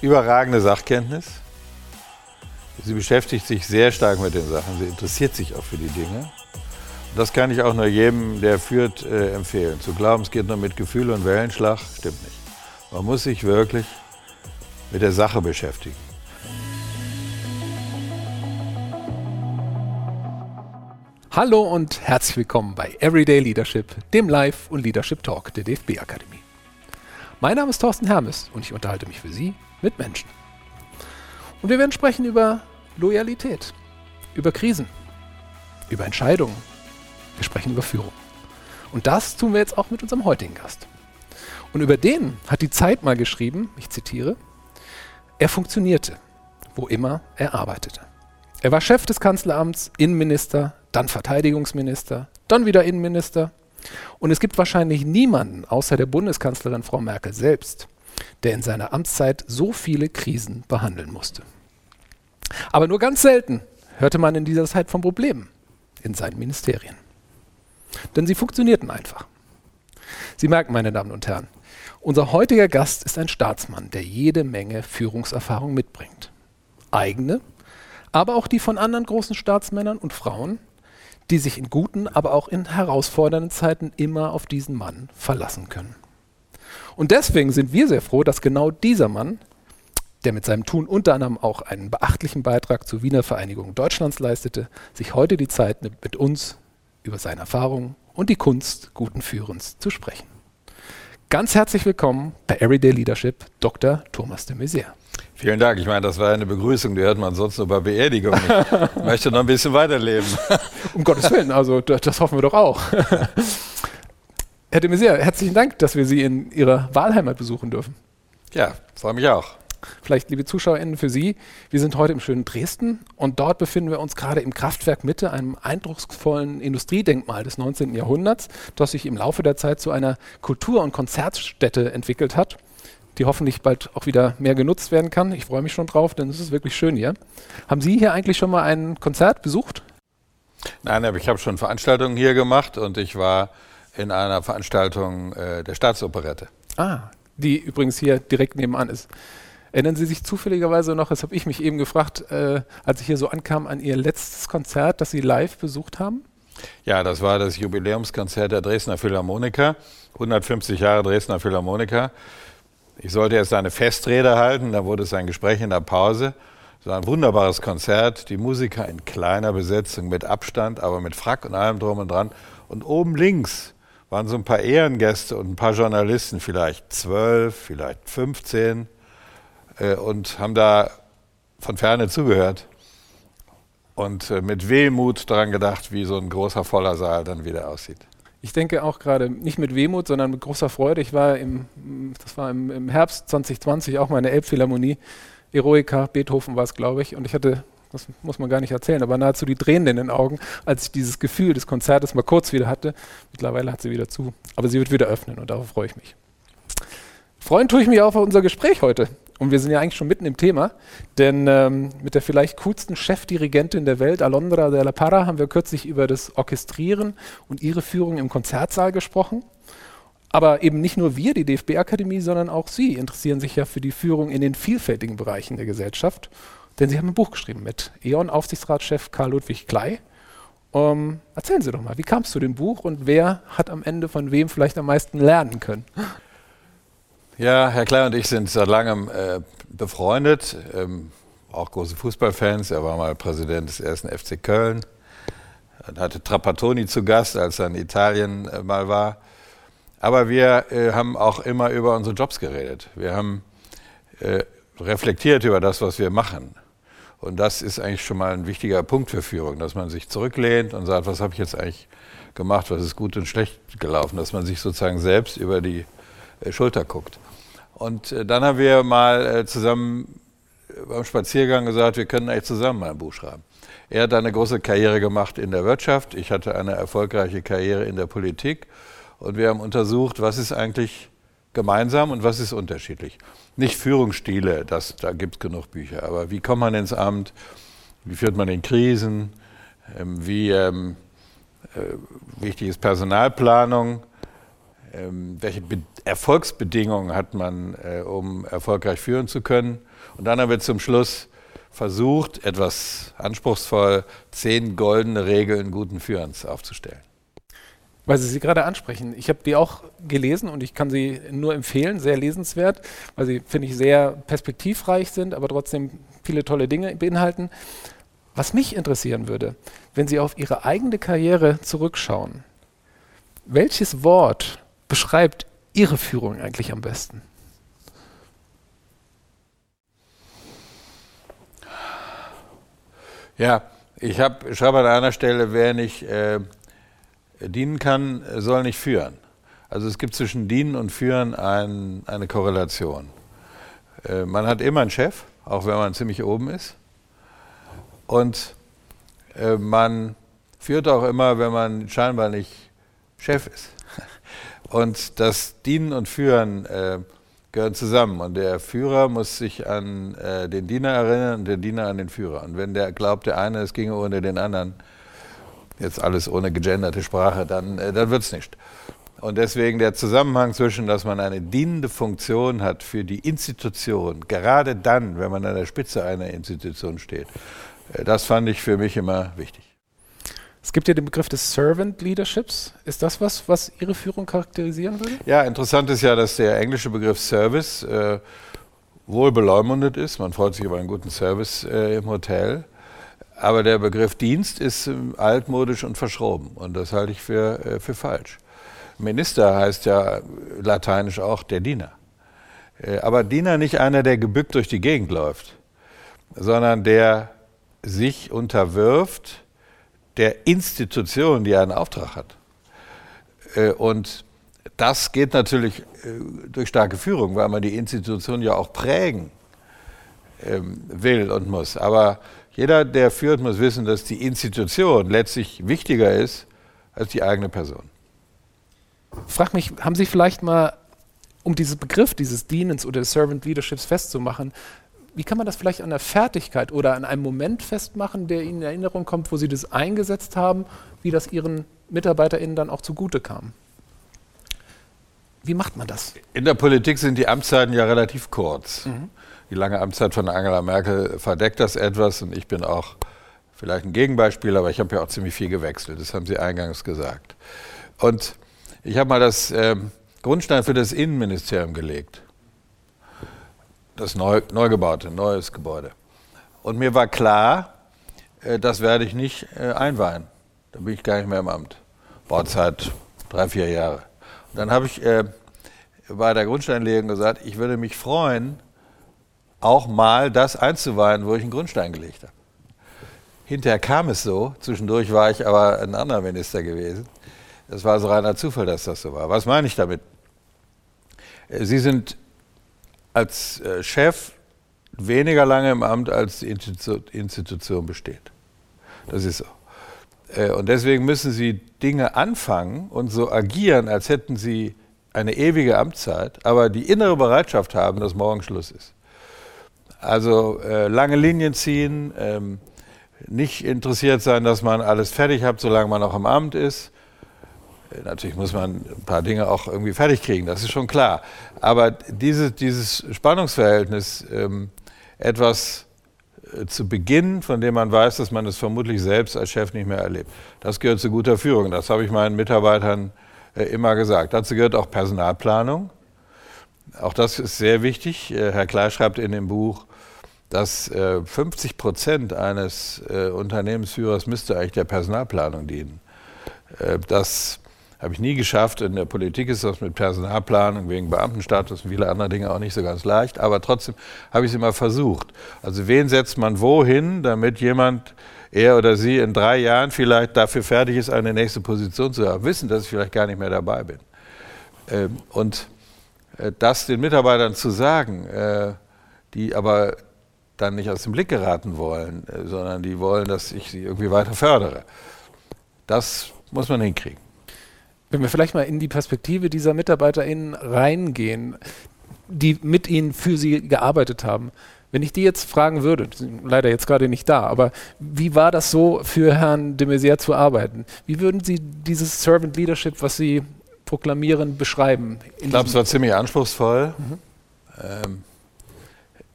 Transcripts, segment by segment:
überragende Sachkenntnis. Sie beschäftigt sich sehr stark mit den Sachen. Sie interessiert sich auch für die Dinge. Das kann ich auch nur jedem, der führt, äh, empfehlen. Zu glauben, es geht nur mit Gefühl und Wellenschlag, stimmt nicht. Man muss sich wirklich mit der Sache beschäftigen. Hallo und herzlich willkommen bei Everyday Leadership, dem Live- und Leadership Talk der DFB Akademie. Mein Name ist Thorsten Hermes und ich unterhalte mich für Sie mit Menschen. Und wir werden sprechen über Loyalität, über Krisen, über Entscheidungen. Wir sprechen über Führung. Und das tun wir jetzt auch mit unserem heutigen Gast. Und über den hat die Zeit mal geschrieben, ich zitiere, er funktionierte, wo immer er arbeitete. Er war Chef des Kanzleramts, Innenminister, dann Verteidigungsminister, dann wieder Innenminister. Und es gibt wahrscheinlich niemanden außer der Bundeskanzlerin Frau Merkel selbst, der in seiner Amtszeit so viele Krisen behandeln musste. Aber nur ganz selten hörte man in dieser Zeit von Problemen in seinen Ministerien. Denn sie funktionierten einfach. Sie merken, meine Damen und Herren, unser heutiger Gast ist ein Staatsmann, der jede Menge Führungserfahrung mitbringt. Eigene aber auch die von anderen großen Staatsmännern und Frauen, die sich in guten, aber auch in herausfordernden Zeiten immer auf diesen Mann verlassen können. Und deswegen sind wir sehr froh, dass genau dieser Mann, der mit seinem Tun unter anderem auch einen beachtlichen Beitrag zur Wiener Vereinigung Deutschlands leistete, sich heute die Zeit nimmt, mit uns über seine Erfahrungen und die Kunst guten Führens zu sprechen. Ganz herzlich willkommen bei Everyday Leadership, Dr. Thomas de Maizière. Vielen Dank. Ich meine, das war eine Begrüßung, die hört man sonst nur bei Beerdigungen. Ich möchte noch ein bisschen weiterleben. Um Gottes Willen, also das hoffen wir doch auch. Herr de Maizière, herzlichen Dank, dass wir Sie in Ihrer Wahlheimat besuchen dürfen. Ja, freue mich auch. Vielleicht, liebe ZuschauerInnen, für Sie, wir sind heute im schönen Dresden und dort befinden wir uns gerade im Kraftwerk Mitte, einem eindrucksvollen Industriedenkmal des 19. Jahrhunderts, das sich im Laufe der Zeit zu einer Kultur- und Konzertstätte entwickelt hat die hoffentlich bald auch wieder mehr genutzt werden kann. Ich freue mich schon drauf, denn es ist wirklich schön hier. Haben Sie hier eigentlich schon mal ein Konzert besucht? Nein, aber ich habe schon Veranstaltungen hier gemacht und ich war in einer Veranstaltung äh, der Staatsoperette. Ah, die übrigens hier direkt nebenan ist. Erinnern Sie sich zufälligerweise noch, das habe ich mich eben gefragt, äh, als ich hier so ankam, an Ihr letztes Konzert, das Sie live besucht haben? Ja, das war das Jubiläumskonzert der Dresdner Philharmoniker, 150 Jahre Dresdner Philharmoniker. Ich sollte jetzt eine Festrede halten, da wurde es ein Gespräch in der Pause. Es war ein wunderbares Konzert, die Musiker in kleiner Besetzung, mit Abstand, aber mit Frack und allem drum und dran. Und oben links waren so ein paar Ehrengäste und ein paar Journalisten, vielleicht zwölf, vielleicht 15, äh, und haben da von ferne zugehört und äh, mit Wehmut daran gedacht, wie so ein großer voller Saal dann wieder aussieht. Ich denke auch gerade nicht mit Wehmut, sondern mit großer Freude. Ich war im, das war im, im Herbst 2020 auch mal in der Elbphilharmonie. Eroica, Beethoven war es, glaube ich. Und ich hatte, das muss man gar nicht erzählen, aber nahezu die Tränen in den Augen, als ich dieses Gefühl des Konzertes mal kurz wieder hatte. Mittlerweile hat sie wieder zu. Aber sie wird wieder öffnen und darauf freue ich mich. Freuen tue ich mich auch auf unser Gespräch heute. Und wir sind ja eigentlich schon mitten im Thema, denn ähm, mit der vielleicht coolsten Chefdirigentin der Welt, Alondra de la Parra, haben wir kürzlich über das Orchestrieren und ihre Führung im Konzertsaal gesprochen. Aber eben nicht nur wir, die DFB-Akademie, sondern auch Sie interessieren sich ja für die Führung in den vielfältigen Bereichen der Gesellschaft. Denn Sie haben ein Buch geschrieben mit E.ON-Aufsichtsratschef Karl Ludwig Klei. Ähm, erzählen Sie doch mal, wie kam es zu dem Buch und wer hat am Ende von wem vielleicht am meisten lernen können? Ja, Herr Klein und ich sind seit langem äh, befreundet, ähm, auch große Fußballfans. Er war mal Präsident des ersten FC Köln, er hatte Trapattoni zu Gast, als er in Italien äh, mal war. Aber wir äh, haben auch immer über unsere Jobs geredet. Wir haben äh, reflektiert über das, was wir machen. Und das ist eigentlich schon mal ein wichtiger Punkt für Führung, dass man sich zurücklehnt und sagt, was habe ich jetzt eigentlich gemacht, was ist gut und schlecht gelaufen, dass man sich sozusagen selbst über die äh, Schulter guckt. Und äh, dann haben wir mal äh, zusammen beim Spaziergang gesagt, wir können eigentlich zusammen mal ein Buch schreiben. Er hat eine große Karriere gemacht in der Wirtschaft, ich hatte eine erfolgreiche Karriere in der Politik und wir haben untersucht, was ist eigentlich gemeinsam und was ist unterschiedlich. Nicht Führungsstile, das, da gibt es genug Bücher, aber wie kommt man ins Amt, wie führt man in Krisen, ähm, wie ähm, äh, wichtig ist Personalplanung, ähm, welche Erfolgsbedingungen hat man, äh, um erfolgreich führen zu können. Und dann haben wir zum Schluss versucht, etwas anspruchsvoll zehn goldene Regeln guten Führens aufzustellen. Weil Sie sie gerade ansprechen. Ich habe die auch gelesen und ich kann sie nur empfehlen, sehr lesenswert, weil sie, finde ich, sehr perspektivreich sind, aber trotzdem viele tolle Dinge beinhalten. Was mich interessieren würde, wenn Sie auf Ihre eigene Karriere zurückschauen, welches Wort beschreibt Ihre Führung eigentlich am besten? Ja, ich hab, schreibe an einer Stelle, wer nicht äh, dienen kann, soll nicht führen. Also es gibt zwischen Dienen und Führen ein, eine Korrelation. Äh, man hat immer einen Chef, auch wenn man ziemlich oben ist. Und äh, man führt auch immer, wenn man scheinbar nicht Chef ist. Und das Dienen und Führen äh, gehören zusammen. Und der Führer muss sich an äh, den Diener erinnern und der Diener an den Führer. Und wenn der glaubt, der eine, es ginge ohne den anderen, jetzt alles ohne gegenderte Sprache, dann, äh, dann wird es nicht. Und deswegen der Zusammenhang zwischen, dass man eine dienende Funktion hat für die Institution, gerade dann, wenn man an der Spitze einer Institution steht, äh, das fand ich für mich immer wichtig. Es gibt ja den Begriff des Servant Leaderships. Ist das was, was Ihre Führung charakterisieren würde? Ja, interessant ist ja, dass der englische Begriff Service äh, wohl beleumundet ist. Man freut sich über einen guten Service äh, im Hotel. Aber der Begriff Dienst ist äh, altmodisch und verschroben. Und das halte ich für, äh, für falsch. Minister heißt ja lateinisch auch der Diener. Äh, aber Diener nicht einer, der gebückt durch die Gegend läuft, sondern der sich unterwirft, der Institution, die einen Auftrag hat. Äh, und das geht natürlich äh, durch starke Führung, weil man die Institution ja auch prägen ähm, will und muss. Aber jeder, der führt, muss wissen, dass die Institution letztlich wichtiger ist als die eigene Person. Frag mich, haben Sie vielleicht mal, um diesen Begriff dieses Dienens oder des Servant Leaderships festzumachen, wie kann man das vielleicht an der Fertigkeit oder an einem Moment festmachen, der Ihnen in Erinnerung kommt, wo Sie das eingesetzt haben, wie das Ihren MitarbeiterInnen dann auch zugute kam? Wie macht man das? In der Politik sind die Amtszeiten ja relativ kurz. Mhm. Die lange Amtszeit von Angela Merkel verdeckt das etwas und ich bin auch vielleicht ein Gegenbeispiel, aber ich habe ja auch ziemlich viel gewechselt. Das haben Sie eingangs gesagt. Und ich habe mal das äh, Grundstein für das Innenministerium gelegt das neu, neu gebaute, neues Gebäude. Und mir war klar, äh, das werde ich nicht äh, einweihen. Da bin ich gar nicht mehr im Amt. Bauzeit drei, vier Jahre. Und dann habe ich äh, bei der Grundsteinlegung gesagt, ich würde mich freuen, auch mal das einzuweihen, wo ich einen Grundstein gelegt habe. Hinterher kam es so, zwischendurch war ich aber ein anderer Minister gewesen. Das war so reiner Zufall, dass das so war. Was meine ich damit? Äh, Sie sind als äh, Chef weniger lange im Amt, als die Institution besteht. Das ist so. Äh, und deswegen müssen Sie Dinge anfangen und so agieren, als hätten Sie eine ewige Amtszeit, aber die innere Bereitschaft haben, dass morgen Schluss ist. Also äh, lange Linien ziehen, ähm, nicht interessiert sein, dass man alles fertig hat, solange man noch im Amt ist, Natürlich muss man ein paar Dinge auch irgendwie fertig kriegen, das ist schon klar. Aber diese, dieses Spannungsverhältnis, ähm, etwas äh, zu beginnen, von dem man weiß, dass man es vermutlich selbst als Chef nicht mehr erlebt, das gehört zu guter Führung. Das habe ich meinen Mitarbeitern äh, immer gesagt. Dazu gehört auch Personalplanung. Auch das ist sehr wichtig. Äh, Herr Klei schreibt in dem Buch, dass 50 äh, Prozent eines äh, Unternehmensführers müsste eigentlich der Personalplanung dienen. Äh, das habe ich nie geschafft. In der Politik ist das mit Personalplanung wegen Beamtenstatus und viele andere Dinge auch nicht so ganz leicht. Aber trotzdem habe ich es immer versucht. Also wen setzt man wohin, damit jemand, er oder sie in drei Jahren vielleicht dafür fertig ist, eine nächste Position zu haben. Wissen, dass ich vielleicht gar nicht mehr dabei bin. Ähm, und äh, das den Mitarbeitern zu sagen, äh, die aber dann nicht aus dem Blick geraten wollen, äh, sondern die wollen, dass ich sie irgendwie weiter fördere. Das muss man hinkriegen. Wenn wir vielleicht mal in die Perspektive dieser MitarbeiterInnen reingehen, die mit Ihnen für Sie gearbeitet haben. Wenn ich die jetzt fragen würde, leider jetzt gerade nicht da, aber wie war das so für Herrn de Maizière zu arbeiten? Wie würden Sie dieses Servant Leadership, was Sie proklamieren, beschreiben? Ich glaube, es war ziemlich anspruchsvoll. Mhm. Ähm,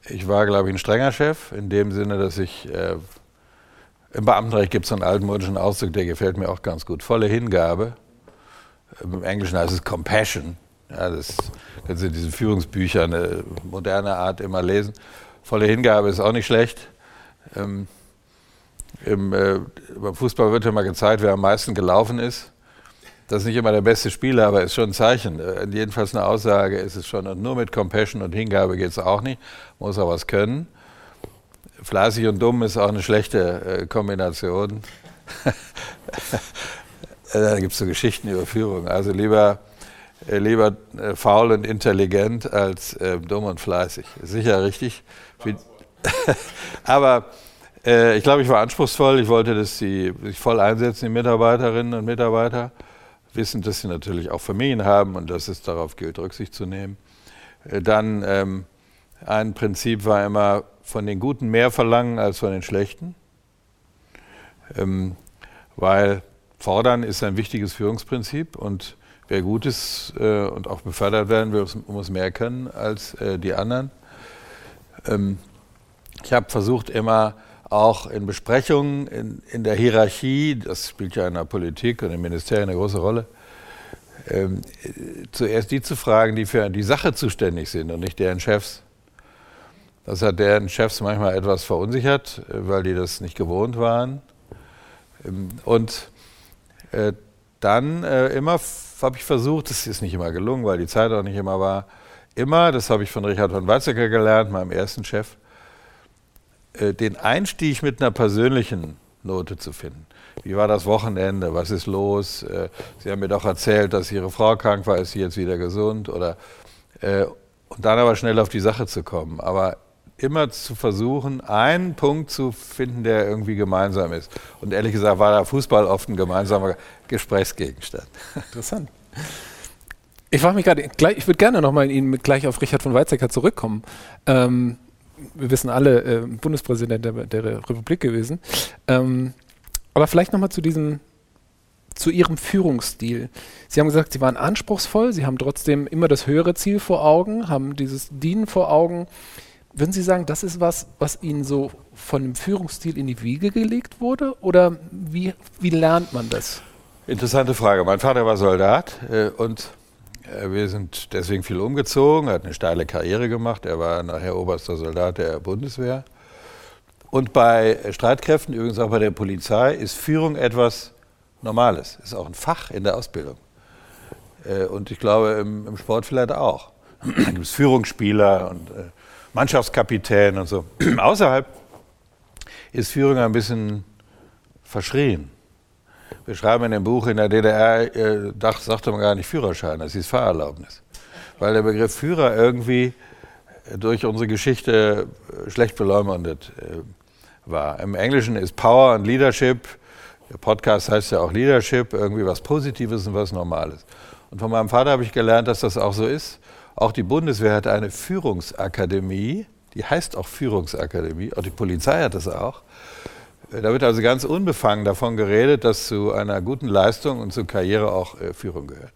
ich war, glaube ich, ein strenger Chef, in dem Sinne, dass ich äh, im Beamtenrecht gibt es einen altmodischen Ausdruck, der gefällt mir auch ganz gut. Volle Hingabe. Im Englischen heißt es Compassion. Ja, das können Sie in diesen Führungsbüchern eine moderne Art immer lesen. Volle Hingabe ist auch nicht schlecht. Ähm, im, äh, beim Fußball wird ja mal gezeigt, wer am meisten gelaufen ist. Das ist nicht immer der beste Spieler, aber ist schon ein Zeichen. Äh, jedenfalls eine Aussage ist es schon. Und nur mit Compassion und Hingabe geht es auch nicht. Muss auch was können. Fleißig und dumm ist auch eine schlechte äh, Kombination. da gibt es so Geschichten über Führung. Also lieber, äh, lieber äh, faul und intelligent als äh, dumm und fleißig. Sicher richtig. Aber äh, ich glaube, ich war anspruchsvoll. Ich wollte, dass sie sich voll einsetzen, die Mitarbeiterinnen und Mitarbeiter. Wissen, dass sie natürlich auch Familien haben und dass es darauf gilt, Rücksicht zu nehmen. Äh, dann ähm, ein Prinzip war immer, von den Guten mehr verlangen als von den Schlechten. Ähm, weil fordern ist ein wichtiges Führungsprinzip und wer gut ist äh, und auch befördert werden will, muss mehr können als äh, die anderen. Ähm, ich habe versucht immer auch in Besprechungen in, in, der Hierarchie, das spielt ja in der Politik und im Ministerium eine große Rolle, ähm, zuerst die zu fragen, die für die Sache zuständig sind und nicht deren Chefs. Das hat deren Chefs manchmal etwas verunsichert, äh, weil die das nicht gewohnt waren. Ähm, und äh, dann äh, immer habe ich versucht, das ist nicht immer gelungen, weil die Zeit auch nicht immer war, immer, das habe ich von Richard von Weizsäcker gelernt, meinem ersten Chef, den Einstieg mit einer persönlichen Note zu finden. Wie war das Wochenende? Was ist los? Sie haben mir doch erzählt, dass Ihre Frau krank war, ist sie jetzt wieder gesund? Oder, und dann aber schnell auf die Sache zu kommen. Aber immer zu versuchen, einen Punkt zu finden, der irgendwie gemeinsam ist. Und ehrlich gesagt war der Fußball oft ein gemeinsamer Gesprächsgegenstand. Interessant. Ich frage mich gerade, ich würde gerne nochmal Ihnen gleich auf Richard von Weizsäcker zurückkommen. Ähm, wir wissen alle, äh, Bundespräsident der, der, Republik gewesen. Ähm, aber vielleicht nochmal zu diesem, zu Ihrem Führungsstil. Sie haben gesagt, Sie waren anspruchsvoll, Sie haben trotzdem immer das höhere Ziel vor Augen, haben dieses Dienen vor Augen. Würden Sie sagen, das ist was, was Ihnen so von dem Führungsstil in die Wiege gelegt wurde? Oder wie, wie lernt man das? Interessante Frage. Mein Vater war Soldat äh, und wir sind deswegen viel umgezogen, er hat eine steile Karriere gemacht. Er war nachher oberster Soldat der Bundeswehr. Und bei Streitkräften, übrigens auch bei der Polizei, ist Führung etwas Normales. Ist auch ein Fach in der Ausbildung. Äh, und ich glaube, im, im Sport vielleicht auch. Da gibt es Führungsspieler und äh, Mannschaftskapitän und so. Außerhalb ist Führung ein bisschen verschrien. Wir schreiben in dem Buch, in der DDR äh, sagte man gar nicht Führerschein, das hieß Fahrerlaubnis. Weil der Begriff Führer irgendwie durch unsere Geschichte äh, schlecht beleumundet äh, war. Im Englischen ist Power und Leadership, der Podcast heißt ja auch Leadership, irgendwie was Positives und was Normales. Und von meinem Vater habe ich gelernt, dass das auch so ist. Auch die Bundeswehr hat eine Führungsakademie, die heißt auch Führungsakademie, auch die Polizei hat das auch. Da wird also ganz unbefangen davon geredet, dass zu einer guten Leistung und zur Karriere auch äh, Führung gehört.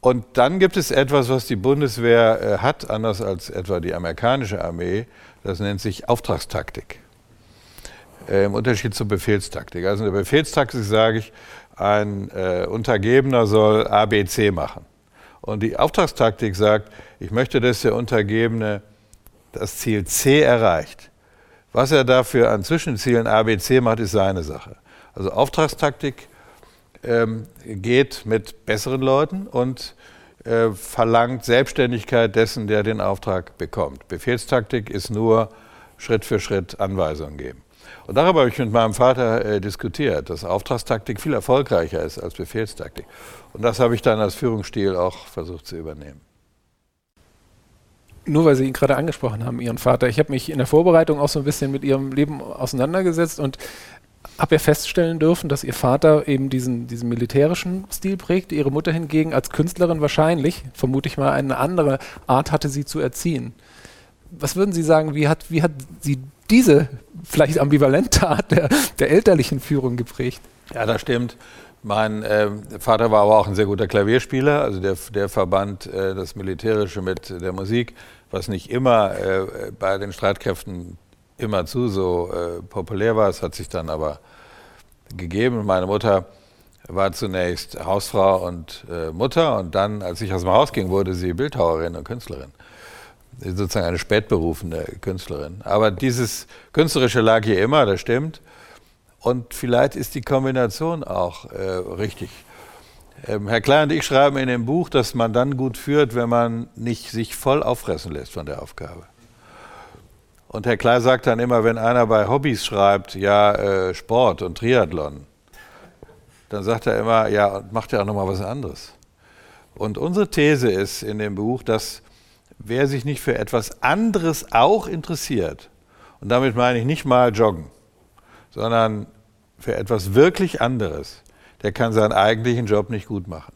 Und dann gibt es etwas, was die Bundeswehr äh, hat, anders als etwa die amerikanische Armee. Das nennt sich Auftragstaktik. Äh, Im Unterschied zur Befehlstaktik. Also in der Befehlstaktik sage ich, ein äh, Untergebener soll ABC machen. Und die Auftragstaktik sagt, ich möchte, dass der Untergebene das Ziel C erreicht. Was er dafür an Zwischenzielen A, B, C macht, ist seine Sache. Also Auftragstaktik ähm, geht mit besseren Leuten und äh, verlangt Selbstständigkeit dessen, der den Auftrag bekommt. Befehlstaktik ist nur Schritt für Schritt Anweisungen geben. Und darüber habe ich mit meinem Vater äh, diskutiert, dass Auftragstaktik viel erfolgreicher ist als Befehlstaktik. Und das habe ich dann als Führungsstil auch versucht zu übernehmen. Nur weil Sie ihn gerade angesprochen haben, Ihren Vater. Ich habe mich in der Vorbereitung auch so ein bisschen mit Ihrem Leben auseinandergesetzt und habe ja feststellen dürfen, dass Ihr Vater eben diesen, diesen militärischen Stil prägt, Ihre Mutter hingegen als Künstlerin wahrscheinlich, vermute ich mal, eine andere Art hatte, sie zu erziehen. Was würden Sie sagen, wie hat, wie hat sie diese vielleicht ambivalente Art der, der elterlichen Führung geprägt? Ja, das stimmt. Mein äh, Vater war aber auch ein sehr guter Klavierspieler, also der, der verband äh, das Militärische mit der Musik, was nicht immer äh, bei den Streitkräften immerzu so äh, populär war. Es hat sich dann aber gegeben. Meine Mutter war zunächst Hausfrau und äh, Mutter und dann, als ich aus dem Haus ging, wurde sie Bildhauerin und Künstlerin. Sozusagen eine spätberufene Künstlerin. Aber dieses Künstlerische lag hier immer, das stimmt. Und vielleicht ist die Kombination auch äh, richtig. Ähm, Herr Klein und ich schreiben in dem Buch, dass man dann gut führt, wenn man nicht sich voll auffressen lässt von der Aufgabe. Und Herr Klein sagt dann immer, wenn einer bei Hobbys schreibt, ja, äh, Sport und Triathlon, dann sagt er immer, ja, macht ja auch nochmal was anderes. Und unsere These ist in dem Buch, dass wer sich nicht für etwas anderes auch interessiert, und damit meine ich nicht mal Joggen, sondern für etwas wirklich anderes, der kann seinen eigentlichen Job nicht gut machen.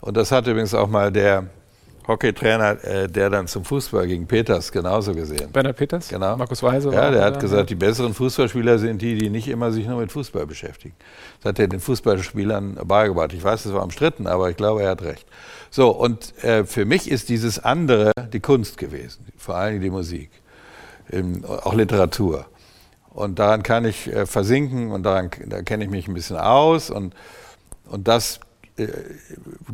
Und das hat übrigens auch mal der Hockeytrainer, äh, der dann zum Fußball ging, Peters, genauso gesehen. Bernhard Peters? Genau. Markus Weise? Ja, der hat gesagt, die besseren Fußballspieler sind die, die nicht immer sich nur mit Fußball beschäftigen. Das hat er den Fußballspielern beigebracht. Ich weiß, es war umstritten, aber ich glaube, er hat recht. So, und äh, für mich ist dieses andere die Kunst gewesen, vor allem die Musik, ähm, auch Literatur. Und daran kann ich äh, versinken und daran, da kenne ich mich ein bisschen aus und, und das äh,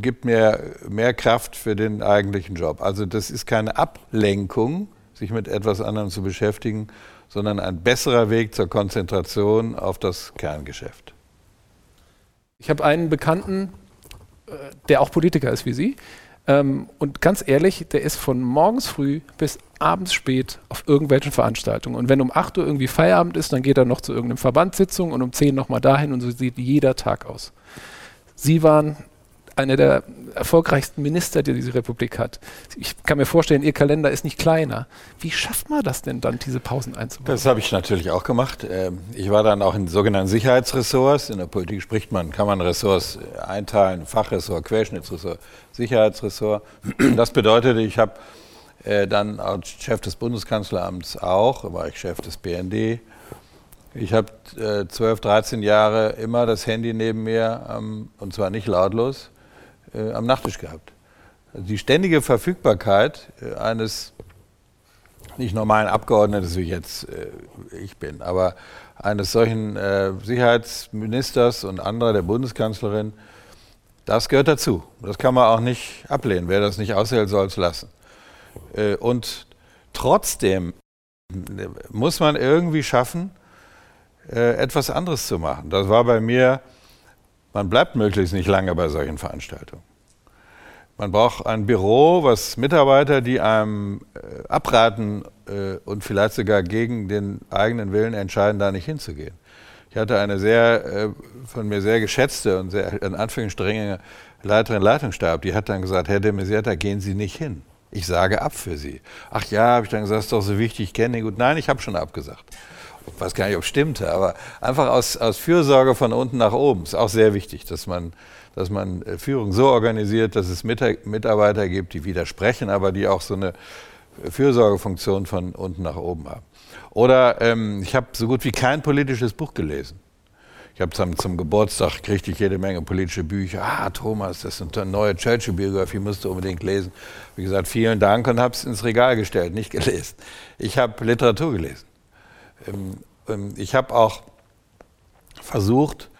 gibt mir mehr Kraft für den eigentlichen Job. Also das ist keine Ablenkung, sich mit etwas anderem zu beschäftigen, sondern ein besserer Weg zur Konzentration auf das Kerngeschäft. Ich habe einen Bekannten, äh, der auch Politiker ist wie Sie. Ähm, und ganz ehrlich, der ist von morgens früh bis abends spät auf irgendwelchen Veranstaltungen. Und wenn um 8 Uhr irgendwie Feierabend ist, dann geht er noch zu irgendeiner Verbandssitzung und um 10 nochmal dahin und so sieht jeder Tag aus. Sie waren einer der erfolgreichsten Minister, die diese Republik hat. Ich kann mir vorstellen, Ihr Kalender ist nicht kleiner. Wie schafft man das denn dann, diese Pausen einzubauen? Das habe ich natürlich auch gemacht. Ähm, ich war dann auch in sogenannten Sicherheitsressorts. In der Politik spricht man, kann man Ressorts einteilen, Fachressort, Querschnittsressort, Sicherheitsressort. Das bedeutete, ich habe äh, dann als Chef des Bundeskanzleramts auch, war ich Chef des BND, ich habe äh, 12, 13 Jahre immer das Handy neben mir, ähm, und zwar nicht lautlos, äh, am Nachttisch gehabt. Die ständige Verfügbarkeit äh, eines nicht normalen Abgeordneten, wie jetzt äh, ich bin, aber eines solchen äh, Sicherheitsministers und anderer der Bundeskanzlerin, das gehört dazu. Das kann man auch nicht ablehnen. Wer das nicht aushält, soll es lassen. Äh, und trotzdem muss man irgendwie schaffen, äh, etwas anderes zu machen. Das war bei mir, man bleibt möglichst nicht lange bei solchen Veranstaltungen. Man braucht ein Büro, was Mitarbeiter, die einem äh, abraten äh, und vielleicht sogar gegen den eigenen Willen entscheiden, da nicht hinzugehen. Ich hatte eine sehr äh, von mir sehr geschätzte und sehr in Anführungszeichen strenge Leiterin Leitungsstab, die hat dann gesagt, Herr de Mesieta, gehen Sie nicht hin. Ich sage ab für Sie. Ach ja, habe ich dann gesagt, ist doch so wichtig, ich kenne ihn gut. Nein, ich habe schon abgesagt ich weiß gar nicht, ob es stimmte, aber einfach aus, aus Fürsorge von unten nach oben ist auch sehr wichtig, dass man, dass man äh, Führung so organisiert, dass es Mitarbeiter gibt, die widersprechen, aber die auch so eine Fürsorgefunktion von unten nach oben haben. Oder ähm, ich habe so gut wie kein politisches Buch gelesen. Ich habe zum, zum Geburtstag kriegte ich jede Menge politische Bücher. Ah, Thomas, das ist eine neue Churchill-Biografie, musst du unbedingt lesen. Wie gesagt, vielen Dank und habe es ins Regal gestellt, nicht gelesen. Ich habe Literatur gelesen. Ähm, ähm, ich habe auch versucht,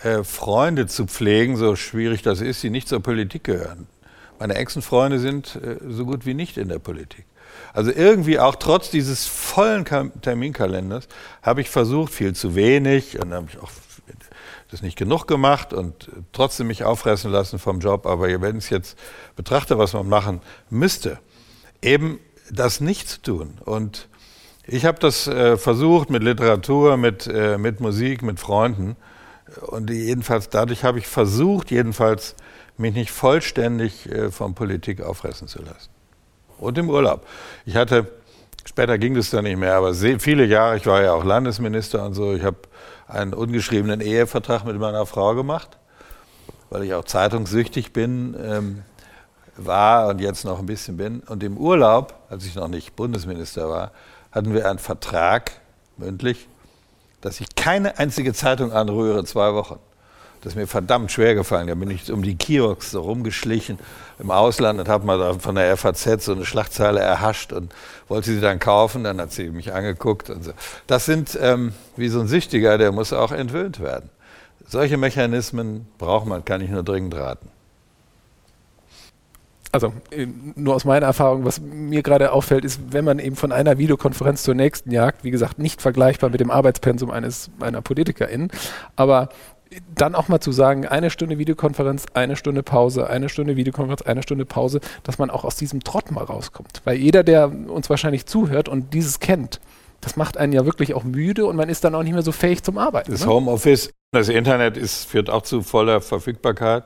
äh, Freunde zu pflegen, so schwierig das ist, die nicht zur Politik gehören. Meine engsten Freunde sind äh, so gut wie nicht in der Politik. Also irgendwie auch trotz dieses vollen Terminkalenders habe ich versucht, viel zu wenig und habe ich auch das nicht genug gemacht und trotzdem mich auffressen lassen vom Job. Aber wenn ich jetzt betrachte, was man machen müsste, eben das nicht zu tun und ich habe das äh, versucht mit Literatur, mit, äh, mit Musik, mit Freunden. Und jedenfalls dadurch habe ich versucht, jedenfalls mich nicht vollständig äh, von Politik auffressen zu lassen. Und im Urlaub. Ich hatte, später ging das dann nicht mehr, aber viele Jahre, ich war ja auch Landesminister und so, ich habe einen ungeschriebenen Ehevertrag mit meiner Frau gemacht, weil ich auch zeitungssüchtig bin, ähm, war und jetzt noch ein bisschen bin. Und im Urlaub, als ich noch nicht Bundesminister war, hatten wir einen Vertrag, mündlich, dass ich keine einzige Zeitung anrühre, zwei Wochen. Das ist mir verdammt schwer gefallen. Da bin ich um die Kiosks so rumgeschlichen im Ausland und habe mal von der FAZ so eine Schlagzeile erhascht und wollte sie dann kaufen. Dann hat sie mich angeguckt und so. Das sind ähm, wie so ein Süchtiger, der muss auch entwöhnt werden. Solche Mechanismen braucht man, kann ich nur dringend raten also äh, nur aus meiner Erfahrung, was mir gerade auffällt, ist, wenn man eben von einer Videokonferenz zur nächsten jagt, wie gesagt, nicht vergleichbar mit dem Arbeitspensum eines einer Politikerin, aber dann auch mal zu sagen, eine Stunde Videokonferenz, eine Stunde Pause, eine Stunde Videokonferenz, eine Stunde Pause, dass man auch aus diesem Trott mal rauskommt. Weil jeder, der uns wahrscheinlich zuhört und dieses kennt, das macht einen ja wirklich auch müde und man ist dann auch nicht mehr so fähig zum Arbeiten. Das ne? Homeoffice, das Internet ist, führt auch zu voller Verfügbarkeit.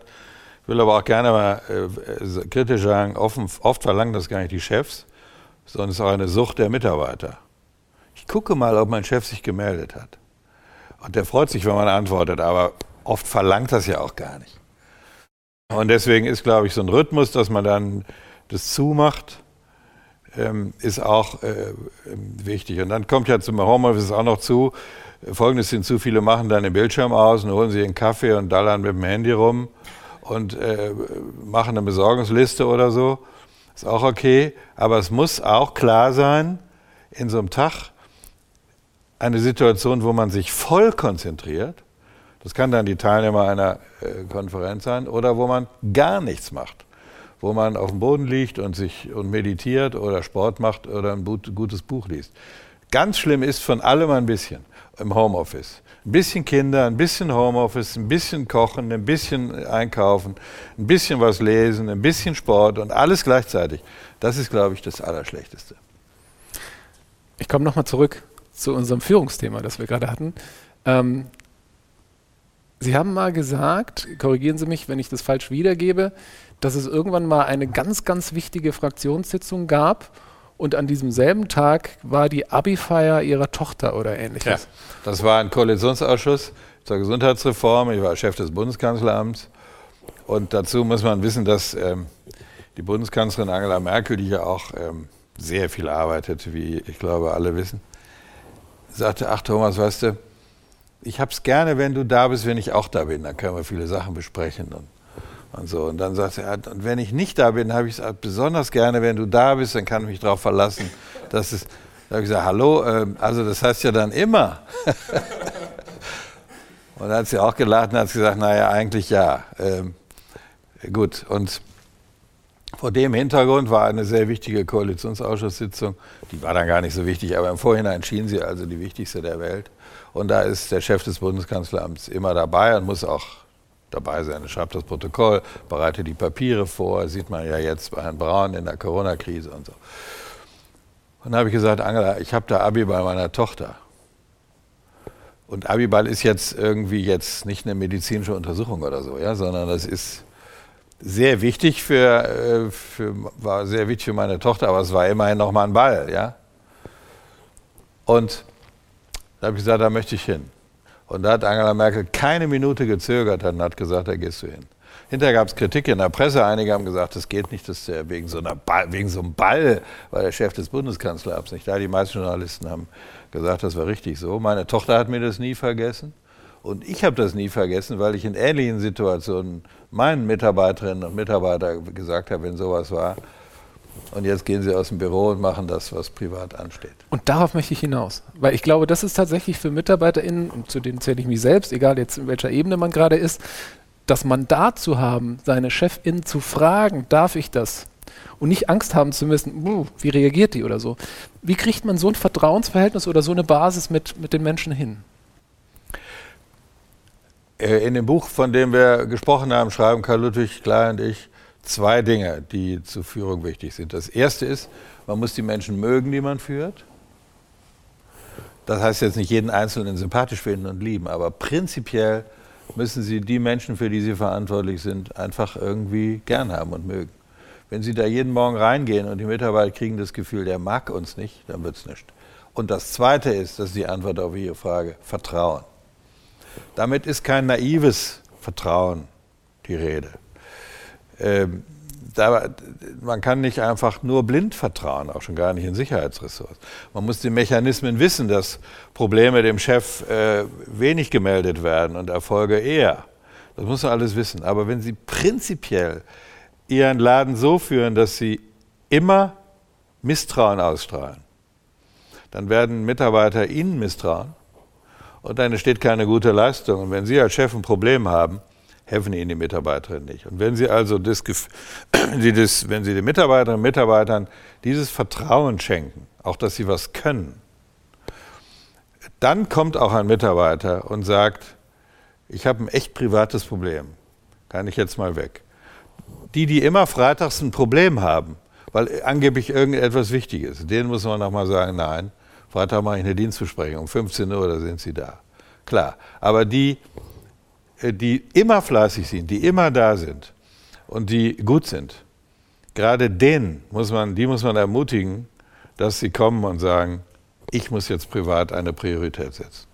Ich will aber auch gerne mal äh, kritisch sagen, offen, oft verlangen das gar nicht die Chefs, sondern es ist auch eine Sucht der Mitarbeiter. Ich gucke mal, ob mein Chef sich gemeldet hat. Und der freut sich, wenn man antwortet, aber oft verlangt das ja auch gar nicht. Und deswegen ist, glaube ich, so ein Rhythmus, dass man dann das zumacht, ähm, ist auch äh, wichtig. Und dann kommt ja zum Homeoffice auch noch zu, folgendes hinzu, viele machen dann den Bildschirm aus und holen sich einen Kaffee und dallern mit dem Handy rum und äh, machen eine Besorgungsliste oder so. Ist auch okay. Aber es muss auch klar sein, in so einem Tag eine Situation, wo man sich voll konzentriert. Das kann dann die Teilnehmer einer äh, Konferenz sein oder wo man gar nichts macht. Wo man auf dem Boden liegt und sich und meditiert oder Sport macht oder ein gutes Buch liest. Ganz schlimm ist von allem ein bisschen im Homeoffice ein bisschen Kinder, ein bisschen Homeoffice, ein bisschen Kochen, ein bisschen Einkaufen, ein bisschen was lesen, ein bisschen Sport und alles gleichzeitig. Das ist, glaube ich, das Allerschlechteste. Ich komme nochmal zurück zu unserem Führungsthema, das wir gerade hatten. Ähm, Sie haben mal gesagt, korrigieren Sie mich, wenn ich das falsch wiedergebe, dass es irgendwann mal eine ganz, ganz wichtige Fraktionssitzung gab und an diesem selben Tag war die Abi-Feier ihrer Tochter oder ähnliches. Ja, das war ein Koalitionsausschuss zur Gesundheitsreform. Ich war Chef des Bundeskanzleramts. Und dazu muss man wissen, dass ähm, die Bundeskanzlerin Angela Merkel, die ja auch ähm, sehr viel arbeitet, wie ich glaube alle wissen, sagte, ach Thomas, weißt du, ich hab's gerne, wenn du da bist, wenn ich auch da bin. Dann können wir viele Sachen besprechen. Und und so. Und dann sagt er, und wenn ich nicht da bin, habe ich es besonders gerne, wenn du da bist, dann kann ich mich darauf verlassen. dass es, da habe ich gesagt, hallo, ähm, also das heißt ja dann immer. und dann hat sie auch gelacht und hat gesagt, naja, eigentlich ja. Ähm, gut, und vor dem Hintergrund war eine sehr wichtige Koalitionsausschusssitzung. Die war dann gar nicht so wichtig, aber im Vorhinein schien sie also die wichtigste der Welt. Und da ist der Chef des Bundeskanzleramts immer dabei und muss auch dabei sein. Schreibt das Protokoll, bereitet die Papiere vor, sieht man ja jetzt bei Herrn Braun in der Corona-Krise und so. Und dann habe ich gesagt, Angela, ich habe da Abiball meiner Tochter. Und Abiball ist jetzt irgendwie jetzt nicht eine medizinische Untersuchung oder so, ja, sondern das ist sehr wichtig für, äh, für, war sehr wichtig für meine Tochter, aber es war immerhin noch mal ein Ball, ja. Und da habe ich gesagt, da möchte ich hin. Und da hat Angela Merkel keine Minute gezögert und hat gesagt, da gehst du hin. Hinterher gab es Kritik in der Presse. Einige haben gesagt, das geht nicht, das ist ja wegen so, einer Ball, wegen so einem Ball, weil der Chef des Bundeskanzlers nicht da. Die meisten Journalisten haben gesagt, das war richtig so. Meine Tochter hat mir das nie vergessen. Und ich habe das nie vergessen, weil ich in ähnlichen Situationen meinen Mitarbeiterinnen und Mitarbeitern gesagt habe, wenn sowas war, und jetzt gehen sie aus dem Büro und machen das, was privat ansteht. Und darauf möchte ich hinaus. Weil ich glaube, das ist tatsächlich für MitarbeiterInnen, und zu denen zähle ich mich selbst, egal jetzt in welcher Ebene man gerade ist, das Mandat zu haben, seine Chefin zu fragen, darf ich das? Und nicht Angst haben zu müssen, wie reagiert die oder so. Wie kriegt man so ein Vertrauensverhältnis oder so eine Basis mit, mit den Menschen hin? Äh, in dem Buch, von dem wir gesprochen haben, schreiben Karl Ludwig Klein und ich, zwei Dinge, die zur Führung wichtig sind. Das erste ist, man muss die Menschen mögen, die man führt. Das heißt jetzt nicht jeden Einzelnen sympathisch finden und lieben, aber prinzipiell müssen Sie die Menschen, für die Sie verantwortlich sind, einfach irgendwie gern haben und mögen. Wenn Sie da jeden Morgen reingehen und die Mitarbeiter kriegen das Gefühl, der mag uns nicht, dann wird es nicht. Und das Zweite ist, das ist die Antwort auf Ihre Frage, Vertrauen. Damit ist kein naives Vertrauen die Rede. Ähm, da, man kann nicht einfach nur blind vertrauen, auch schon gar nicht in Sicherheitsressorts. Man muss die Mechanismen wissen, dass Probleme dem Chef äh, wenig gemeldet werden und Erfolge eher. Das muss man alles wissen. Aber wenn Sie prinzipiell Ihren Laden so führen, dass Sie immer Misstrauen ausstrahlen, dann werden Mitarbeiter Ihnen misstrauen und dann entsteht keine gute Leistung. Und wenn Sie als Chef ein Problem haben, helfen Ihnen die Mitarbeiterinnen nicht. Und wenn Sie also das, wenn Sie den Mitarbeiterinnen und Mitarbeitern dieses Vertrauen schenken, auch dass sie was können, dann kommt auch ein Mitarbeiter und sagt, ich habe ein echt privates Problem, kann ich jetzt mal weg. Die, die immer freitags ein Problem haben, weil angeblich irgendetwas Wichtiges, denen muss man nochmal sagen, nein, Freitag mache ich eine Dienstbesprechung, um 15 Uhr, da sind sie da. Klar, aber die, die immer fleißig sind, die immer da sind und die gut sind, gerade denen muss man, die muss man ermutigen, dass sie kommen und sagen, ich muss jetzt privat eine Priorität setzen.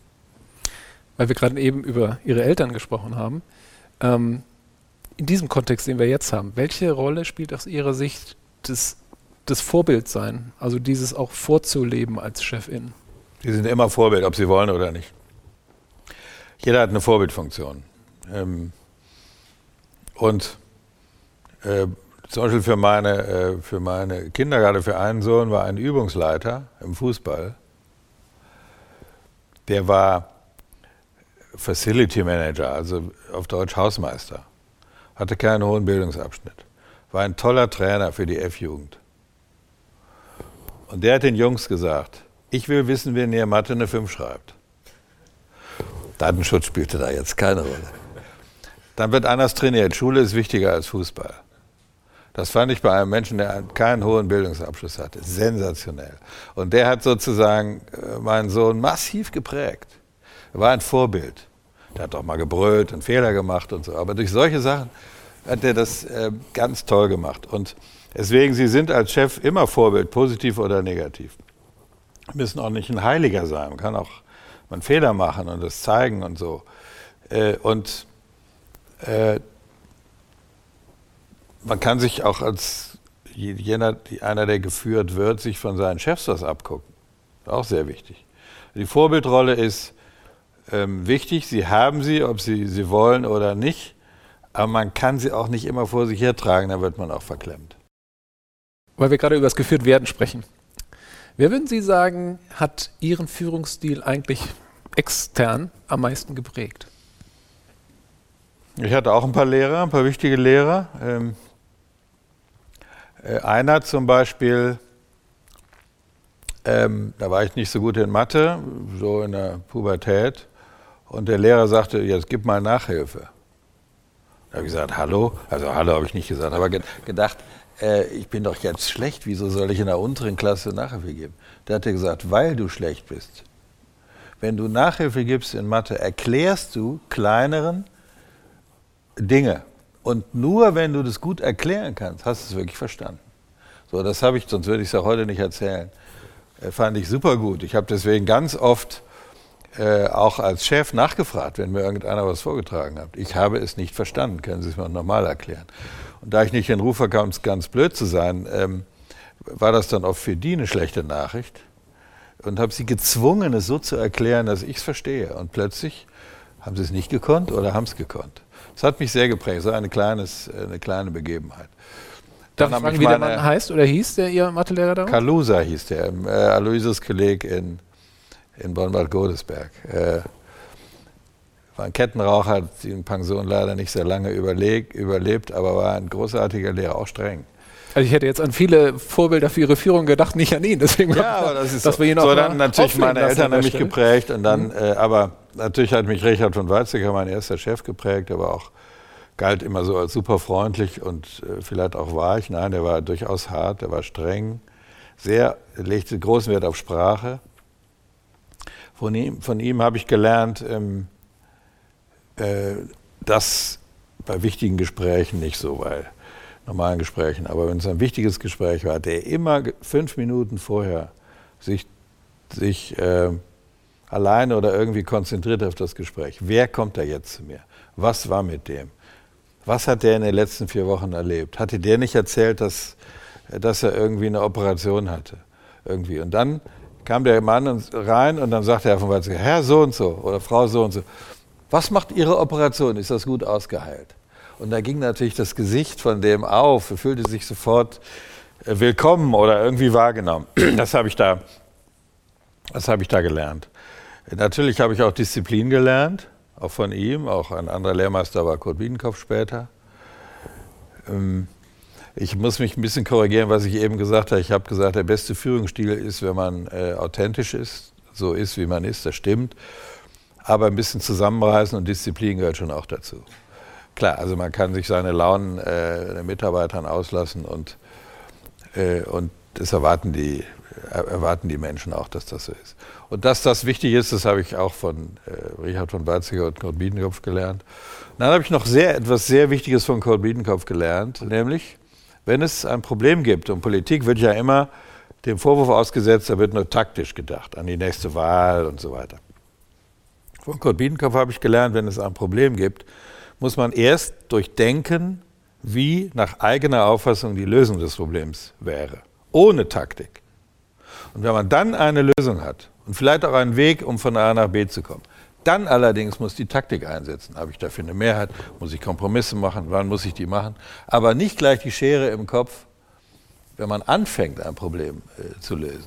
Weil wir gerade eben über Ihre Eltern gesprochen haben. Ähm, in diesem Kontext, den wir jetzt haben, welche Rolle spielt aus Ihrer Sicht das, das Vorbildsein, also dieses auch vorzuleben als Chefin? Sie sind immer Vorbild, ob Sie wollen oder nicht. Jeder hat eine Vorbildfunktion. Ähm, und äh, zum Beispiel für meine, äh, für meine Kinder, gerade für einen Sohn, war ein Übungsleiter im Fußball. Der war Facility Manager, also auf Deutsch Hausmeister. Hatte keinen hohen Bildungsabschnitt. War ein toller Trainer für die F-Jugend. Und der hat den Jungs gesagt, ich will wissen, wer in Mathe eine 5 schreibt. Datenschutz spielte da jetzt keine Rolle. Dann wird anders trainiert. Schule ist wichtiger als Fußball. Das fand ich bei einem Menschen, der keinen hohen Bildungsabschluss hatte, sensationell. Und der hat sozusagen äh, meinen Sohn massiv geprägt. Er war ein Vorbild. Der hat auch mal gebrüllt und Fehler gemacht und so. Aber durch solche Sachen hat er das äh, ganz toll gemacht. Und deswegen, Sie sind als Chef immer Vorbild, positiv oder negativ. Sie müssen auch nicht ein Heiliger sein. Man kann auch einen Fehler machen und das zeigen und so. Äh, und äh, man kann sich auch als jener, einer, der geführt wird, sich von seinen Chefs was abgucken. Auch sehr wichtig. Die Vorbildrolle ist ähm, wichtig. Sie haben sie, ob Sie sie wollen oder nicht. Aber man kann sie auch nicht immer vor sich hertragen, dann wird man auch verklemmt. Weil wir gerade über das geführt werden sprechen. Wer würden Sie sagen, hat Ihren Führungsstil eigentlich extern am meisten geprägt? Ich hatte auch ein paar Lehrer, ein paar wichtige Lehrer. Ähm, äh, einer zum Beispiel, ähm, da war ich nicht so gut in Mathe, so in der Pubertät, und der Lehrer sagte, jetzt gib mal Nachhilfe. Da habe ich gesagt, hallo, also hallo habe ich nicht gesagt, aber gedacht, äh, ich bin doch jetzt schlecht, wieso soll ich in der unteren Klasse Nachhilfe geben? Da hat er gesagt, weil du schlecht bist. Wenn du Nachhilfe gibst in Mathe, erklärst du kleineren Dinge. Und nur wenn du das gut erklären kannst, hast du es wirklich verstanden. So, das habe ich, sonst würde ich es auch heute nicht erzählen. Äh, fand ich super gut. Ich habe deswegen ganz oft äh, auch als Chef nachgefragt, wenn mir irgendeiner was vorgetragen hat. Ich habe es nicht verstanden, können Sie es mir normal erklären. Und da ich nicht den Ruf bekam, ganz blöd zu sein, ähm, war das dann oft für die eine schlechte Nachricht und habe sie gezwungen, es so zu erklären, dass ich es verstehe. Und plötzlich haben sie es nicht gekonnt oder haben es gekonnt. Das hat mich sehr geprägt, so eine, kleines, eine kleine Begebenheit. Darf ich fragen, wie der Mann heißt oder hieß, der Ihr Mathelehrer da? Kalusa hieß der, äh, Aloysius-Kolleg in, in Bonn-Bad Godesberg. Äh, war ein Kettenraucher, hat die Pension leider nicht sehr lange überleg, überlebt, aber war ein großartiger Lehrer, auch streng. Also ich hätte jetzt an viele Vorbilder für ihre Führung gedacht, nicht an ihn. Deswegen ja, aber das ist dass so. wir ihn auch so dann natürlich meine Eltern haben mich geprägt und dann, mhm. äh, aber natürlich hat mich Richard von Weizsäcker, mein erster Chef, geprägt, aber auch galt immer so als super freundlich und äh, vielleicht auch weich. Nein, der war durchaus hart, der war streng, sehr, legte großen Wert auf Sprache. Von ihm, von ihm habe ich gelernt, ähm, äh, das bei wichtigen Gesprächen nicht so, weil normalen Gesprächen, aber wenn es ein wichtiges Gespräch war, der immer fünf Minuten vorher sich, sich äh, alleine oder irgendwie konzentriert auf das Gespräch. Wer kommt da jetzt zu mir? Was war mit dem? Was hat der in den letzten vier Wochen erlebt? Hatte der nicht erzählt, dass, dass er irgendwie eine Operation hatte? Irgendwie. Und dann kam der Mann rein und dann sagte er von Weizsäcker, Herr so und so oder Frau so und so, was macht Ihre Operation? Ist das gut ausgeheilt? Und da ging natürlich das Gesicht von dem auf, fühlte sich sofort äh, willkommen oder irgendwie wahrgenommen. Das habe ich da, das habe ich da gelernt. Natürlich habe ich auch Disziplin gelernt, auch von ihm, auch ein anderer Lehrmeister war Kurt Biedenkopf später. Ähm, ich muss mich ein bisschen korrigieren, was ich eben gesagt habe. Ich habe gesagt, der beste Führungsstil ist, wenn man äh, authentisch ist, so ist, wie man ist, das stimmt. Aber ein bisschen zusammenreißen und Disziplin gehört schon auch dazu. Klar, also man kann sich seine Launen äh, Mitarbeitern auslassen und, äh, und das erwarten die, erwarten die Menschen auch, dass das so ist. Und dass das wichtig ist, das habe ich auch von äh, Richard von Weizsäcker und Kurt Biedenkopf gelernt. Und dann habe ich noch sehr, etwas sehr Wichtiges von Kurt Biedenkopf gelernt, nämlich wenn es ein Problem gibt, und Politik wird ja immer dem Vorwurf ausgesetzt, da wird nur taktisch gedacht, an die nächste Wahl und so weiter. Von Kurt Biedenkopf habe ich gelernt, wenn es ein Problem gibt, muss man erst durchdenken, wie nach eigener Auffassung die Lösung des Problems wäre, ohne Taktik. Und wenn man dann eine Lösung hat und vielleicht auch einen Weg, um von A nach B zu kommen, dann allerdings muss die Taktik einsetzen. Habe ich dafür eine Mehrheit? Muss ich Kompromisse machen? Wann muss ich die machen? Aber nicht gleich die Schere im Kopf, wenn man anfängt, ein Problem äh, zu lösen.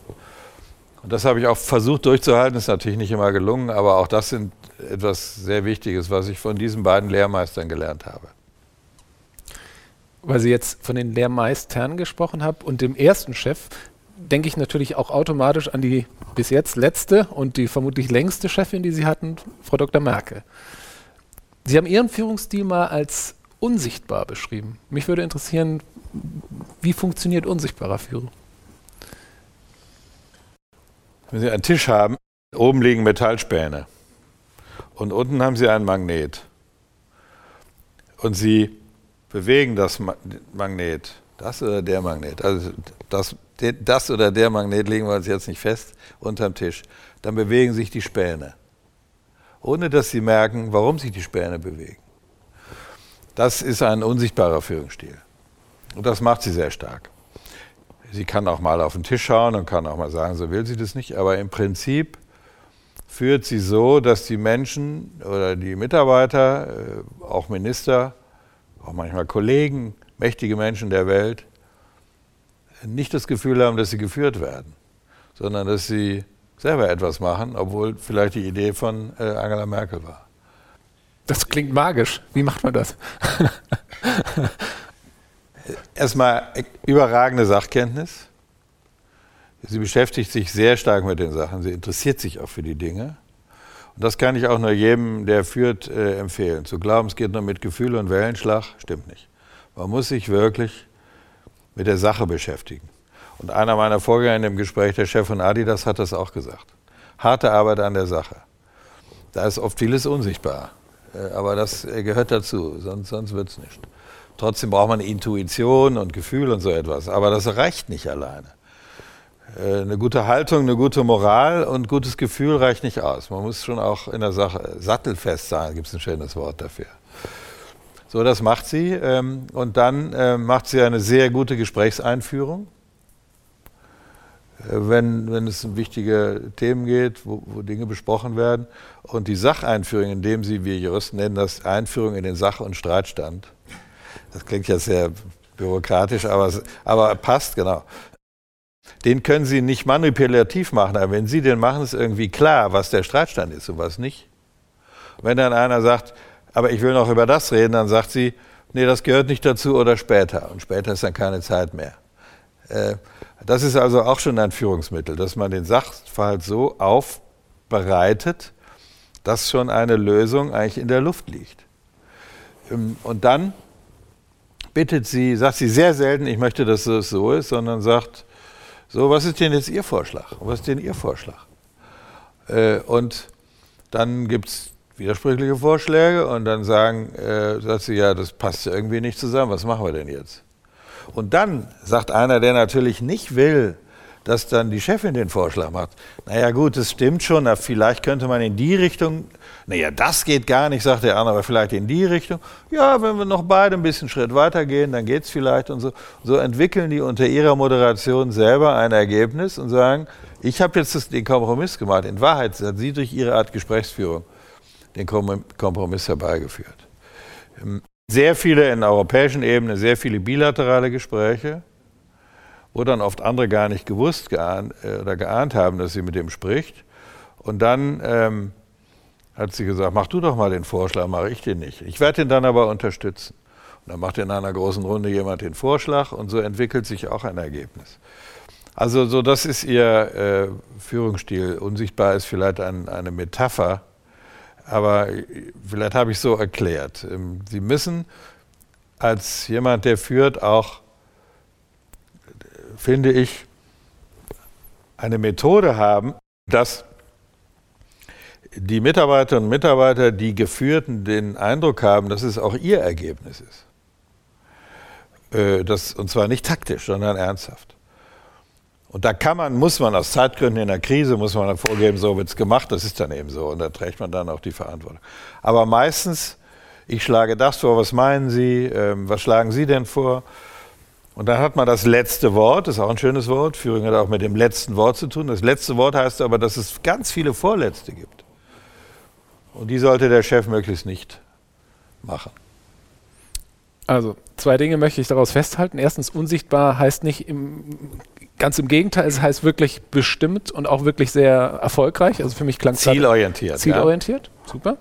Und das habe ich auch versucht durchzuhalten, ist natürlich nicht immer gelungen, aber auch das sind etwas sehr Wichtiges, was ich von diesen beiden Lehrmeistern gelernt habe. Weil Sie jetzt von den Lehrmeistern gesprochen haben und dem ersten Chef, denke ich natürlich auch automatisch an die bis jetzt letzte und die vermutlich längste Chefin, die Sie hatten, Frau Dr. Merkel. Sie haben Ihren Führungsstil mal als unsichtbar beschrieben. Mich würde interessieren, wie funktioniert unsichtbarer Führung? Wenn Sie einen Tisch haben, oben liegen Metallspäne und unten haben Sie ein Magnet und Sie bewegen das Magnet, das oder der Magnet, also das das oder der Magnet legen wir uns jetzt nicht fest unterm Tisch, dann bewegen sich die Späne, ohne dass sie merken, warum sich die Späne bewegen. Das ist ein unsichtbarer Führungsstil. Und das macht sie sehr stark. Sie kann auch mal auf den Tisch schauen und kann auch mal sagen, so will sie das nicht, aber im Prinzip führt sie so, dass die Menschen oder die Mitarbeiter, äh, auch Minister, auch manchmal Kollegen, mächtige Menschen der Welt, nicht das Gefühl haben, dass sie geführt werden, sondern dass sie selber etwas machen, obwohl vielleicht die Idee von äh, Angela Merkel war. Das klingt magisch. Wie macht man das? Erstmal überragende Sachkenntnis. Sie beschäftigt sich sehr stark mit den Sachen. Sie interessiert sich auch für die Dinge. Und das kann ich auch nur jedem, der führt, äh, empfehlen. Zu glauben, es geht nur mit Gefühl und Wellenschlag, stimmt nicht. Man muss sich wirklich mit der Sache beschäftigen. Und einer meiner Vorgänger in dem Gespräch, der Chef von Adidas, hat das auch gesagt. Harte Arbeit an der Sache. Da ist oft vieles unsichtbar. Äh, aber das äh, gehört dazu, sonst, sonst wird es nicht. Trotzdem braucht man Intuition und Gefühl und so etwas. Aber das reicht nicht alleine. Äh, eine gute Haltung, eine gute Moral und gutes Gefühl reicht nicht aus. Man muss schon auch in der Sache sattelfest sein, gibt es ein schönes Wort dafür. So, das macht sie. Ähm, und dann äh, macht sie eine sehr gute Gesprächseinführung. Äh, wenn, wenn es um wichtige Themen geht, wo, wo, Dinge besprochen werden. Und die Sacheinführung, indem sie, wir Juristen nennen das Einführung in den Sach- und Streitstand. Das klingt ja sehr bürokratisch, aber, aber passt, genau. Den können Sie nicht manipulativ machen, aber wenn Sie den machen, ist irgendwie klar, was der Streitstand ist und was nicht. Wenn dann einer sagt, aber ich will noch über das reden, dann sagt sie, nee, das gehört nicht dazu oder später. Und später ist dann keine Zeit mehr. Äh, das ist also auch schon ein Führungsmittel, dass man den Sachverhalt so aufbereitet, dass schon eine Lösung eigentlich in der Luft liegt. Ähm, und dann bittet sie, sagt sie sehr selten, ich möchte, dass es so ist, sondern sagt, so, was ist denn jetzt Ihr Vorschlag? Was ist denn Ihr Vorschlag? Äh, und dann gibt es widersprüchliche Vorschläge und dann sagen, äh, sagt sie, ja, das passt irgendwie nicht zusammen, was machen wir denn jetzt? Und dann sagt einer, der natürlich nicht will, dass dann die Chefin den Vorschlag macht. Naja gut, das stimmt schon, vielleicht könnte man in die Richtung, naja, das geht gar nicht, sagt der andere, aber vielleicht in die Richtung. Ja, wenn wir noch beide ein bisschen Schritt weiter gehen, dann geht es vielleicht und so. So entwickeln die unter ihrer Moderation selber ein Ergebnis und sagen, ich habe jetzt den Kompromiss gemacht. In Wahrheit hat sie durch ihre Art Gesprächsführung den Kompromiss herbeigeführt. Ähm, sehr viele in der europäischen Ebene, sehr viele bilaterale Gespräche, wo dann oft andere gar nicht gewusst geahnt, äh, oder geahnt haben, dass sie mit dem spricht. Und dann ähm, hat sie gesagt, mach du doch mal den Vorschlag, mache ich den nicht. Ich werde den dann aber unterstützen. Und dann macht in einer großen Runde jemand den Vorschlag und so entwickelt sich auch ein Ergebnis. Also so, das ist ihr äh, Führungsstil. Unsichtbar ist vielleicht ein, eine Metapher, aber vielleicht habe ich so erklärt. Ähm, sie müssen als jemand, der führt, auch, finde ich, eine Methode haben, dass die Mitarbeiterinnen und Mitarbeiter, die Geführten, den Eindruck haben, dass es auch ihr Ergebnis ist. Äh, das, und zwar nicht taktisch, sondern ernsthaft. Und da kann man, muss man aus Zeitgründen in der Krise, muss man dann vorgeben, so wird es gemacht, das ist dann eben so. Und da trägt man dann auch die Verantwortung. Aber meistens, ich schlage das vor, was meinen Sie, ähm, was schlagen Sie denn vor? Und dann hat man das letzte Wort, das ist auch ein schönes Wort, Führung hat auch mit dem letzten Wort zu tun. Das letzte Wort heißt aber, dass es ganz viele Vorletzte gibt. Und die sollte der Chef möglichst nicht machen. Also, zwei Dinge möchte ich daraus festhalten. Erstens, unsichtbar heißt nicht im, ganz im Gegenteil, es heißt wirklich bestimmt und auch wirklich sehr erfolgreich. Also für mich klang es zielorientiert. Zielorientiert, ja. super.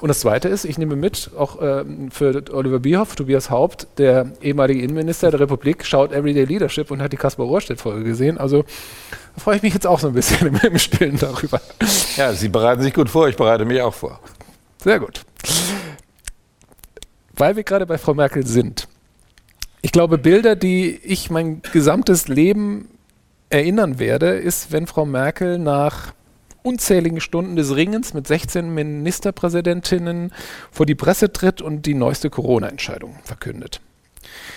Und das Zweite ist, ich nehme mit, auch ähm, für Oliver Bierhoff, Tobias Haupt, der ehemalige Innenminister der Republik, schaut Everyday Leadership und hat die Kaspar Rohrstedt-Folge gesehen. Also da freue ich mich jetzt auch so ein bisschen im, im Stillen darüber. Ja, Sie bereiten sich gut vor, ich bereite mich auch vor. Sehr gut. Weil wir gerade bei Frau Merkel sind. Ich glaube, Bilder, die ich mein gesamtes Leben erinnern werde, ist, wenn Frau Merkel nach unzähligen Stunden des Ringens mit 16 Ministerpräsidentinnen vor die Presse tritt und die neueste Corona-Entscheidung verkündet.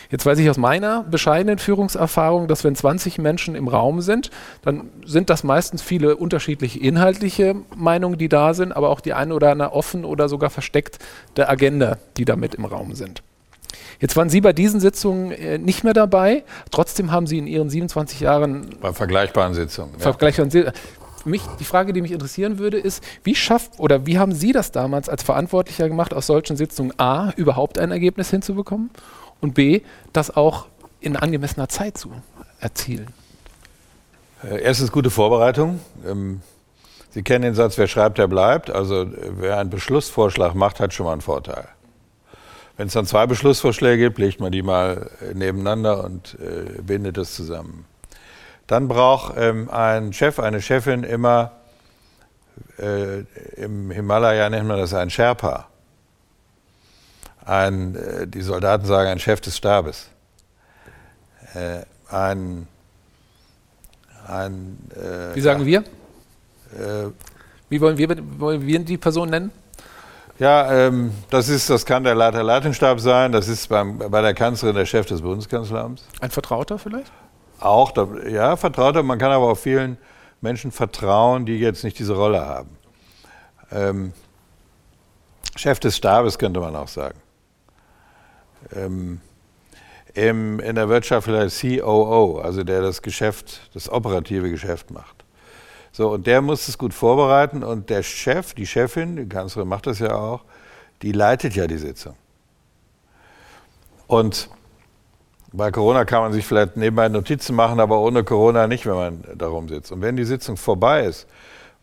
Jetzt weiß ich aus meiner bescheidenen Führungserfahrung, dass wenn 20 Menschen im Raum sind, dann sind das meistens viele unterschiedliche inhaltliche Meinungen, die da sind, aber auch die eine oder andere offen oder sogar versteckt der Agenda, die damit im Raum sind. Jetzt waren Sie bei diesen Sitzungen äh, nicht mehr dabei. Trotzdem haben Sie in Ihren 27 Jahren. Bei vergleichbaren Sitzungen. Vergleichbaren ja mich, die Frage, die mich interessieren würde, ist, wie schafft oder wie haben Sie das damals als Verantwortlicher gemacht, aus solchen Sitzungen A, überhaupt ein Ergebnis hinzubekommen und B, das auch in angemessener Zeit zu erzielen? Äh, erstens gute Vorbereitung. Ähm, Sie kennen den Satz, wer schreibt, der bleibt. Also wer einen Beschlussvorschlag macht, hat schon mal einen Vorteil. Wenn es dann zwei Beschlussvorschläge gibt, legt man die mal nebeneinander und äh, bindet das zusammen. Dann braucht ähm, ein Chef, eine Chefin immer, äh, im Himalaya nennt man das ein Sherpa. Ein, äh, die Soldaten sagen, ein Chef des Stabes. Äh, ein, ein äh, Wie sagen wir? Äh, Wie wollen wir, wollen wir die Person nennen? Ja, ähm, das, ist, das kann der Leiter Leitungsstab sein, das ist beim, bei der Kanzlerin der Chef des Bundeskanzleramts. Ein Vertrauter vielleicht? Auch, ja, Vertrauter, man kann aber auch vielen Menschen vertrauen, die jetzt nicht diese Rolle haben. Ähm, Chef des Stabes könnte man auch sagen. Ähm, im, in der Wirtschaft vielleicht COO, also der das Geschäft, das operative Geschäft macht. So, und der muss es gut vorbereiten und der Chef, die Chefin, die Kanzlerin macht das ja auch, die leitet ja die Sitzung. Und bei Corona kann man sich vielleicht nebenbei Notizen machen, aber ohne Corona nicht, wenn man darum sitzt. Und wenn die Sitzung vorbei ist,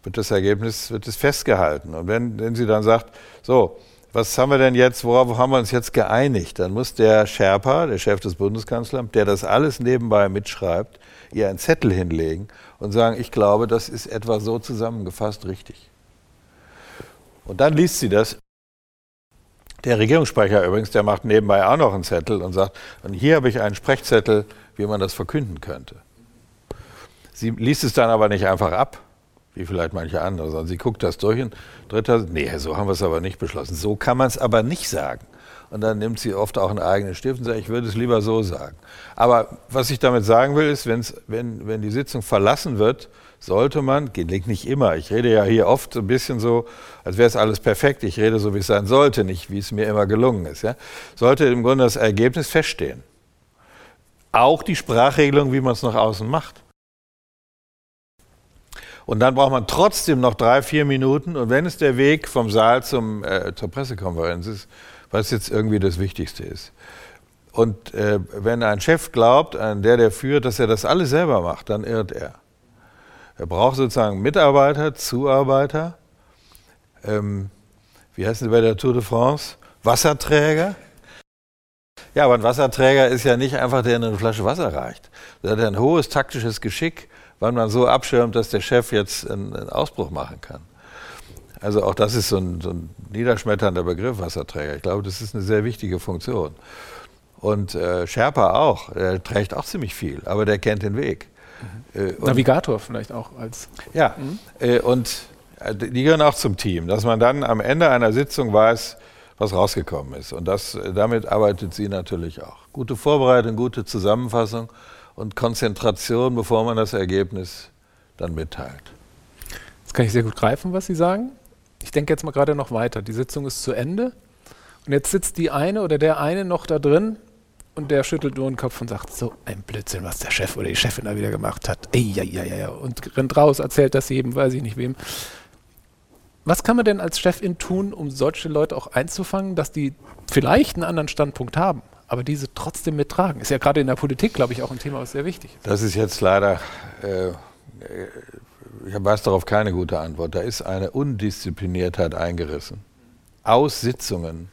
wird das Ergebnis wird es festgehalten. Und wenn, wenn sie dann sagt, so, was haben wir denn jetzt, worauf haben wir uns jetzt geeinigt? Dann muss der Sherpa, der Chef des Bundeskanzlers, der das alles nebenbei mitschreibt, ihr einen Zettel hinlegen und sagen, ich glaube, das ist etwa so zusammengefasst richtig. Und dann liest sie das der Regierungssprecher übrigens, der macht nebenbei auch noch einen Zettel und sagt, und hier habe ich einen Sprechzettel, wie man das verkünden könnte. Sie liest es dann aber nicht einfach ab, wie vielleicht manche andere, sondern sie guckt das durch und dritter, nee, so haben wir es aber nicht beschlossen. So kann man es aber nicht sagen. Und dann nimmt sie oft auch einen eigenen Stift und sagt, ich würde es lieber so sagen. Aber was ich damit sagen will, ist, wenn, wenn die Sitzung verlassen wird, sollte man, gelingt nicht immer, ich rede ja hier oft so ein bisschen so, als wäre es alles perfekt, ich rede so, wie es sein sollte, nicht wie es mir immer gelungen ist, ja, sollte im Grunde das Ergebnis feststehen. Auch die Sprachregelung, wie man es nach außen macht. Und dann braucht man trotzdem noch drei, vier Minuten. Und wenn es der Weg vom Saal zum, äh, zur Pressekonferenz ist, was jetzt irgendwie das Wichtigste ist. Und äh, wenn ein Chef glaubt, ein der, der führt, dass er das alles selber macht, dann irrt er. Er braucht sozusagen Mitarbeiter, Zuarbeiter, ähm, wie heißen sie bei der Tour de France? Wasserträger. Ja, aber ein Wasserträger ist ja nicht einfach, der eine Flasche Wasser reicht. Der hat ein hohes taktisches Geschick, wann man so abschirmt, dass der Chef jetzt einen, einen Ausbruch machen kann. Also auch das ist so ein, so ein, niederschmetternder Begriff, Wasserträger. Ich glaube, das ist eine sehr wichtige Funktion. Und äh, Sherpa auch, der trägt auch ziemlich viel, aber der kennt den Weg. Mhm. Äh, Navigator vielleicht auch als. Ja, mhm. äh, und äh, die gehören auch zum Team, dass man dann am Ende einer Sitzung weiß, was rausgekommen ist. Und das, damit arbeitet sie natürlich auch. Gute Vorbereitung, gute Zusammenfassung und Konzentration, bevor man das Ergebnis dann mitteilt. Das kann ich sehr gut greifen, was Sie sagen. Ich denke jetzt mal gerade noch weiter. Die Sitzung ist zu Ende. Und jetzt sitzt die eine oder der eine noch da drin und der schüttelt nur den Kopf und sagt, so ein Blödsinn, was der Chef oder die Chefin da wieder gemacht hat. Ja, ja, ja, und rennt raus, erzählt das jedem, weiß ich nicht wem. Was kann man denn als Chefin tun, um solche Leute auch einzufangen, dass die vielleicht einen anderen Standpunkt haben, aber diese trotzdem mittragen? Ist ja gerade in der Politik, glaube ich, auch ein Thema, was sehr wichtig ist. Das ist jetzt leider, äh, ich weiß darauf keine gute Antwort. Da ist eine Undiszipliniertheit eingerissen. Aus Sitzungen,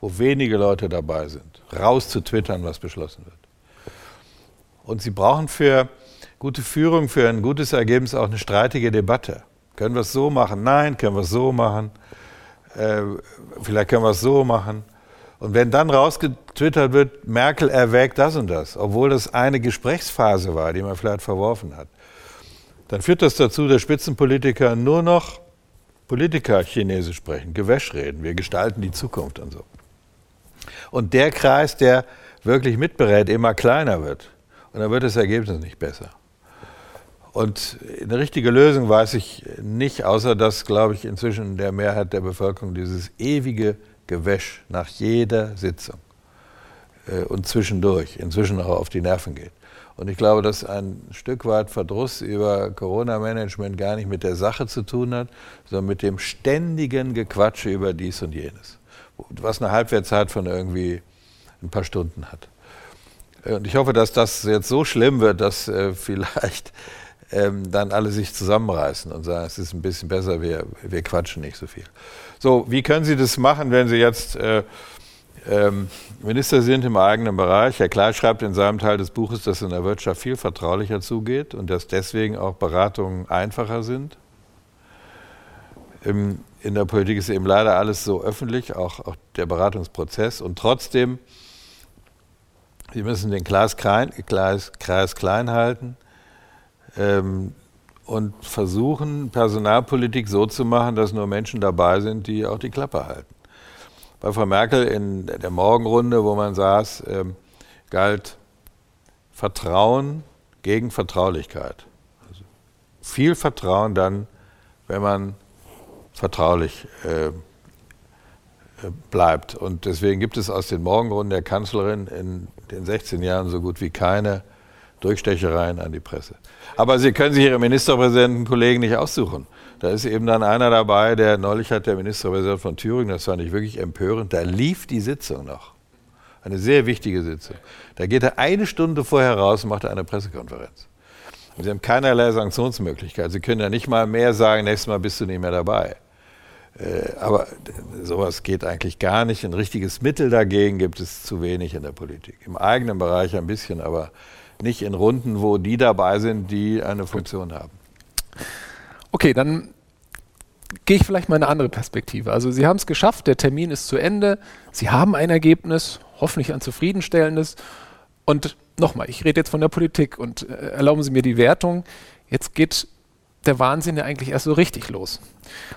wo wenige Leute dabei sind, raus zu twittern, was beschlossen wird. Und Sie brauchen für gute Führung, für ein gutes Ergebnis auch eine streitige Debatte. Können wir es so machen? Nein, können wir es so machen? Äh, vielleicht können wir es so machen. Und wenn dann rausgetwittert wird, Merkel erwägt das und das, obwohl das eine Gesprächsphase war, die man vielleicht verworfen hat, dann führt das dazu, dass Spitzenpolitiker nur noch Politiker Chinesisch sprechen, Gewäsch reden, wir gestalten die Zukunft und so. Und der Kreis, der wirklich mitberät, immer kleiner wird. Und dann wird das Ergebnis nicht besser. Und eine richtige Lösung weiß ich nicht, außer dass, glaube ich, inzwischen der Mehrheit der Bevölkerung dieses ewige Gewäsch nach jeder Sitzung äh, und zwischendurch inzwischen auch auf die Nerven geht. Und ich glaube, dass ein Stück weit Verdruss über Corona-Management gar nicht mit der Sache zu tun hat, sondern mit dem ständigen Gequatsche über dies und jenes, was eine Halbwertszeit von irgendwie ein paar Stunden hat. Und ich hoffe, dass das jetzt so schlimm wird, dass äh, vielleicht ähm, dann alle sich zusammenreißen und sagen, es ist ein bisschen besser, wir, wir quatschen nicht so viel. So, wie können Sie das machen, wenn Sie jetzt äh, ähm, Minister sind im eigenen Bereich? Herr Klein schreibt in seinem Teil des Buches, dass in der Wirtschaft viel vertraulicher zugeht und dass deswegen auch Beratungen einfacher sind. Im, in der Politik ist eben leider alles so öffentlich, auch, auch der Beratungsprozess. Und trotzdem, Sie müssen den Kreis klein, Kreis, Kreis klein halten ähm, und versuchen, Personalpolitik so zu machen, dass nur Menschen dabei sind, die auch die Klappe halten. Bei Frau Merkel in der Morgenrunde, wo man saß, ähm, galt Vertrauen gegen Vertraulichkeit. Also viel Vertrauen dann, wenn man vertraulich äh, bleibt. Und deswegen gibt es aus den Morgenrunden der Kanzlerin in den 16 Jahren so gut wie keine Durchstechereien an die Presse. Aber Sie können sich Ihre Ministerpräsidentenkollegen nicht aussuchen. Da ist eben dann einer dabei, der neulich hat der Ministerpräsident von Thüringen, das fand ich wirklich empörend, da lief die Sitzung noch. Eine sehr wichtige Sitzung. Da geht er eine Stunde vorher raus und macht eine Pressekonferenz. Sie haben keinerlei Sanktionsmöglichkeit. Sie können ja nicht mal mehr sagen, nächstes Mal bist du nicht mehr dabei. Äh, aber sowas geht eigentlich gar nicht. Ein richtiges Mittel dagegen gibt es zu wenig in der Politik. Im eigenen Bereich ein bisschen, aber nicht in Runden, wo die dabei sind, die eine Funktion haben. Okay, dann gehe ich vielleicht mal in eine andere Perspektive. Also Sie haben es geschafft, der Termin ist zu Ende, Sie haben ein Ergebnis, hoffentlich ein zufriedenstellendes. Und nochmal, ich rede jetzt von der Politik und äh, erlauben Sie mir die Wertung. Jetzt geht der Wahnsinn ja eigentlich erst so richtig los.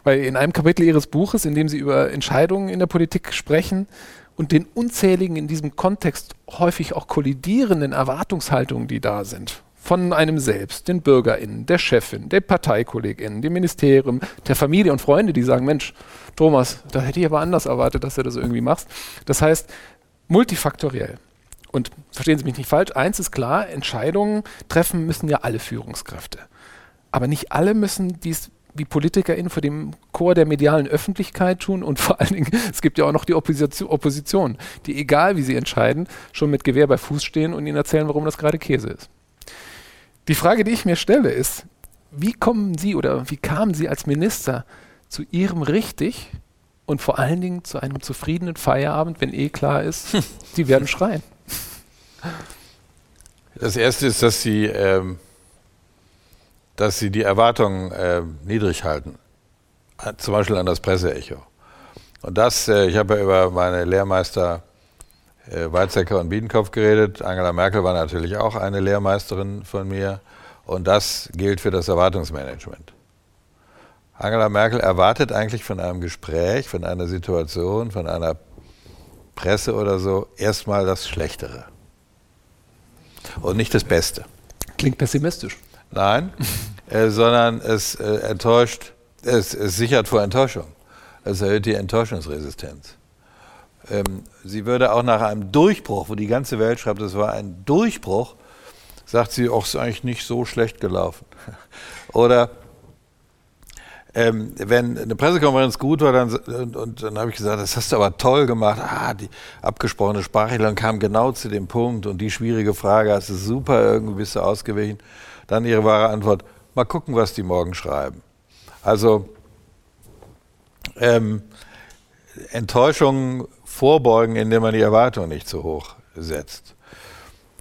Weil in einem Kapitel Ihres Buches, in dem Sie über Entscheidungen in der Politik sprechen, und den unzähligen in diesem Kontext häufig auch kollidierenden Erwartungshaltungen, die da sind. Von einem selbst, den BürgerInnen, der Chefin, der ParteikollegInnen, dem Ministerium, der Familie und Freunde, die sagen, Mensch, Thomas, da hätte ich aber anders erwartet, dass du das irgendwie machst. Das heißt, multifaktoriell. Und verstehen Sie mich nicht falsch, eins ist klar, Entscheidungen treffen müssen ja alle Führungskräfte. aber nicht alle müssen dies wie PolitikerInnen vor dem Chor der medialen Öffentlichkeit tun und vor allen Dingen, es gibt ja auch noch die Opposition, Opposition, die egal wie sie entscheiden, schon mit Gewehr bei Fuß stehen und ihnen erzählen, warum das gerade Käse ist. Die Frage, die ich mir stelle, ist, wie kommen Sie oder wie kamen Sie als Minister zu Ihrem richtig und vor allen Dingen zu einem zufriedenen Feierabend, wenn eh klar ist, Sie werden schreien? Das Erste ist, dass Sie ähm, dass sie die Erwartungen äh, niedrig halten. Zum Beispiel an das Presseecho. Und das, äh, ich habe ja über meine Lehrmeister äh, Weizsäcker und Biedenkopf geredet. Angela Merkel war natürlich auch eine Lehrmeisterin von mir. Und das gilt für das Erwartungsmanagement. Angela Merkel erwartet eigentlich von einem Gespräch, von einer Situation, von einer Presse oder so erstmal das Schlechtere. Und nicht das Beste. Klingt pessimistisch. Nein, äh, sondern es äh, enttäuscht, es, es, sichert vor Enttäuschung. Es erhöht die Enttäuschungsresistenz. Ähm, sie würde auch nach einem Durchbruch, wo die ganze Welt schreibt, es war ein Durchbruch, sagt sie, auch ist eigentlich nicht so schlecht gelaufen. Oder ähm, wenn eine Pressekonferenz gut war, dann, und, und dann habe ich gesagt, das hast du aber toll gemacht. Ah, die abgesprochene Sprachregelung kam genau zu dem Punkt und die schwierige Frage hast du super, irgendwie bist du ausgewichen. Dann ihre wahre Antwort, mal gucken, was die morgen schreiben. Also ähm, Enttäuschungen vorbeugen, indem man die Erwartungen nicht zu hoch setzt.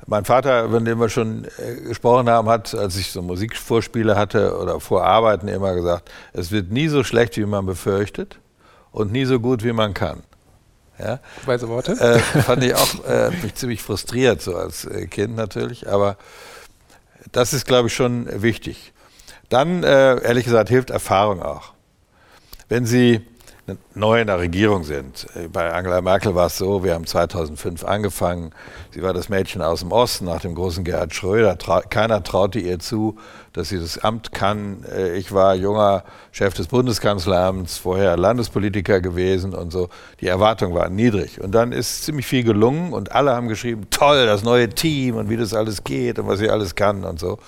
Mein Vater, von dem wir schon äh, gesprochen haben, hat, als ich so Musikvorspiele hatte oder Vorarbeiten immer gesagt, es wird nie so schlecht, wie man befürchtet und nie so gut, wie man kann. Ja? Weise Worte. Äh, fand ich auch äh, mich ziemlich frustriert, so als äh, Kind natürlich, aber das ist, glaube ich, schon wichtig. Dann, äh, ehrlich gesagt, hilft Erfahrung auch. Wenn Sie neu in der Regierung sind. Äh, bei Angela Merkel war es so, wir haben 2005 angefangen. Sie war das Mädchen aus dem Osten nach dem großen Gerhard Schröder. Keiner traute ihr zu, dass sie das Amt kann. Äh, ich war junger Chef des Bundeskanzleramts, vorher Landespolitiker gewesen und so. Die Erwartungen waren niedrig. Und dann ist ziemlich viel gelungen und alle haben geschrieben, toll, das neue Team und wie das alles geht und was sie alles kann und so.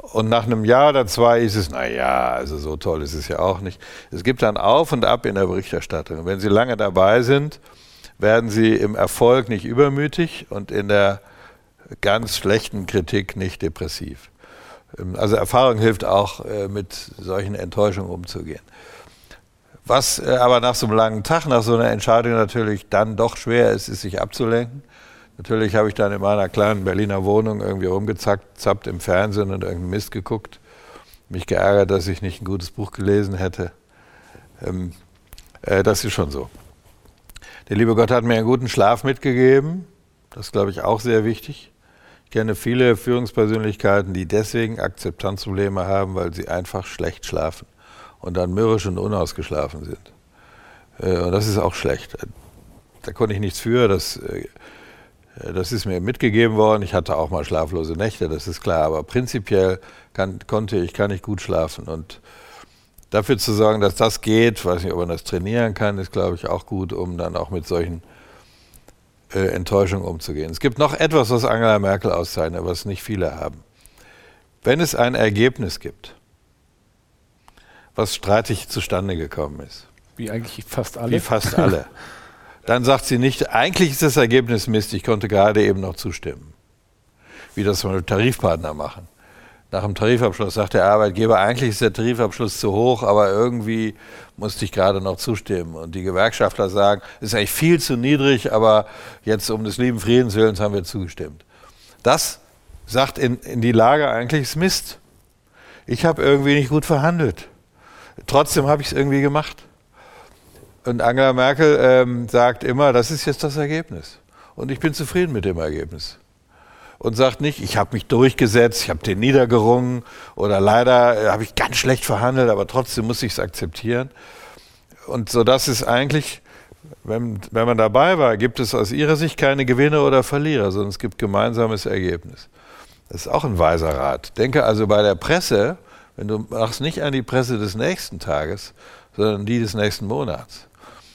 Und nach einem Jahr oder zwei ist es, naja, also so toll ist es ja auch nicht. Es gibt dann Auf und Ab in der Berichterstattung. Wenn Sie lange dabei sind, werden Sie im Erfolg nicht übermütig und in der ganz schlechten Kritik nicht depressiv. Ähm, also Erfahrung hilft auch, äh, mit solchen Enttäuschungen umzugehen. Was äh, aber nach so einem langen Tag, nach so einer Entscheidung natürlich dann doch schwer ist, ist sich abzulenken. Natürlich habe ich dann in meiner kleinen Berliner Wohnung irgendwie rumgezappt im Fernsehen und irgendeinen Mist geguckt. Mich geärgert, dass ich nicht ein gutes Buch gelesen hätte. Ähm, äh, das ist schon so. Der liebe Gott hat mir einen guten Schlaf mitgegeben. Das ist, glaube ich, auch sehr wichtig. Ich kenne viele Führungspersönlichkeiten, die deswegen Akzeptanzprobleme haben, weil sie einfach schlecht schlafen und dann mürrisch und unausgeschlafen sind. Äh, und das ist auch schlecht. Da konnte ich nichts für. Das äh, äh, das ist mir mitgegeben worden. Ich hatte auch mal schlaflose Nächte, das ist klar. Aber prinzipiell kann, konnte ich, kann ich gut schlafen. Und dafür zu sorgen, dass das geht, weiß nicht, ob man das trainieren kann, ist, glaube ich, auch gut, um dann auch mit solchen äh, Enttäuschungen umzugehen. Es gibt noch etwas, was Angela Merkel auszeichnet, was nicht viele haben. Wenn es ein Ergebnis gibt, was streitig zustande gekommen ist. Wie eigentlich fast alle. Wie fast alle. dann sagt sie nicht, eigentlich ist das Ergebnis Mist, ich konnte gerade eben noch zustimmen. Wie das mal Tarifpartner machen. Nach dem Tarifabschluss sagt der Arbeitgeber, eigentlich ist der Tarifabschluss zu hoch, aber irgendwie musste ich gerade noch zustimmen. Und die Gewerkschaftler sagen, ist eigentlich viel zu niedrig, aber jetzt um des lieben Friedens willens haben wir zugestimmt. Das sagt in, in die Lage eigentlich ist Mist. Ich habe irgendwie nicht gut verhandelt. Trotzdem habe ich es irgendwie gemacht. Und Angela Merkel ähm, sagt immer, das ist jetzt das Ergebnis. Und ich bin zufrieden mit dem Ergebnis. Und sagt nicht, ich habe mich durchgesetzt, ich habe den niedergerungen oder leider äh, habe ich ganz schlecht verhandelt, aber trotzdem muss ich es akzeptieren. Und so das ist eigentlich, wenn, wenn man dabei war, gibt es aus ihrer Sicht keine Gewinner oder Verlierer, sondern es gibt gemeinsames Ergebnis. Das ist auch ein weiser Rat. Denke also bei der Presse, wenn du machst nicht an die Presse des nächsten Tages, sondern die des nächsten Monats.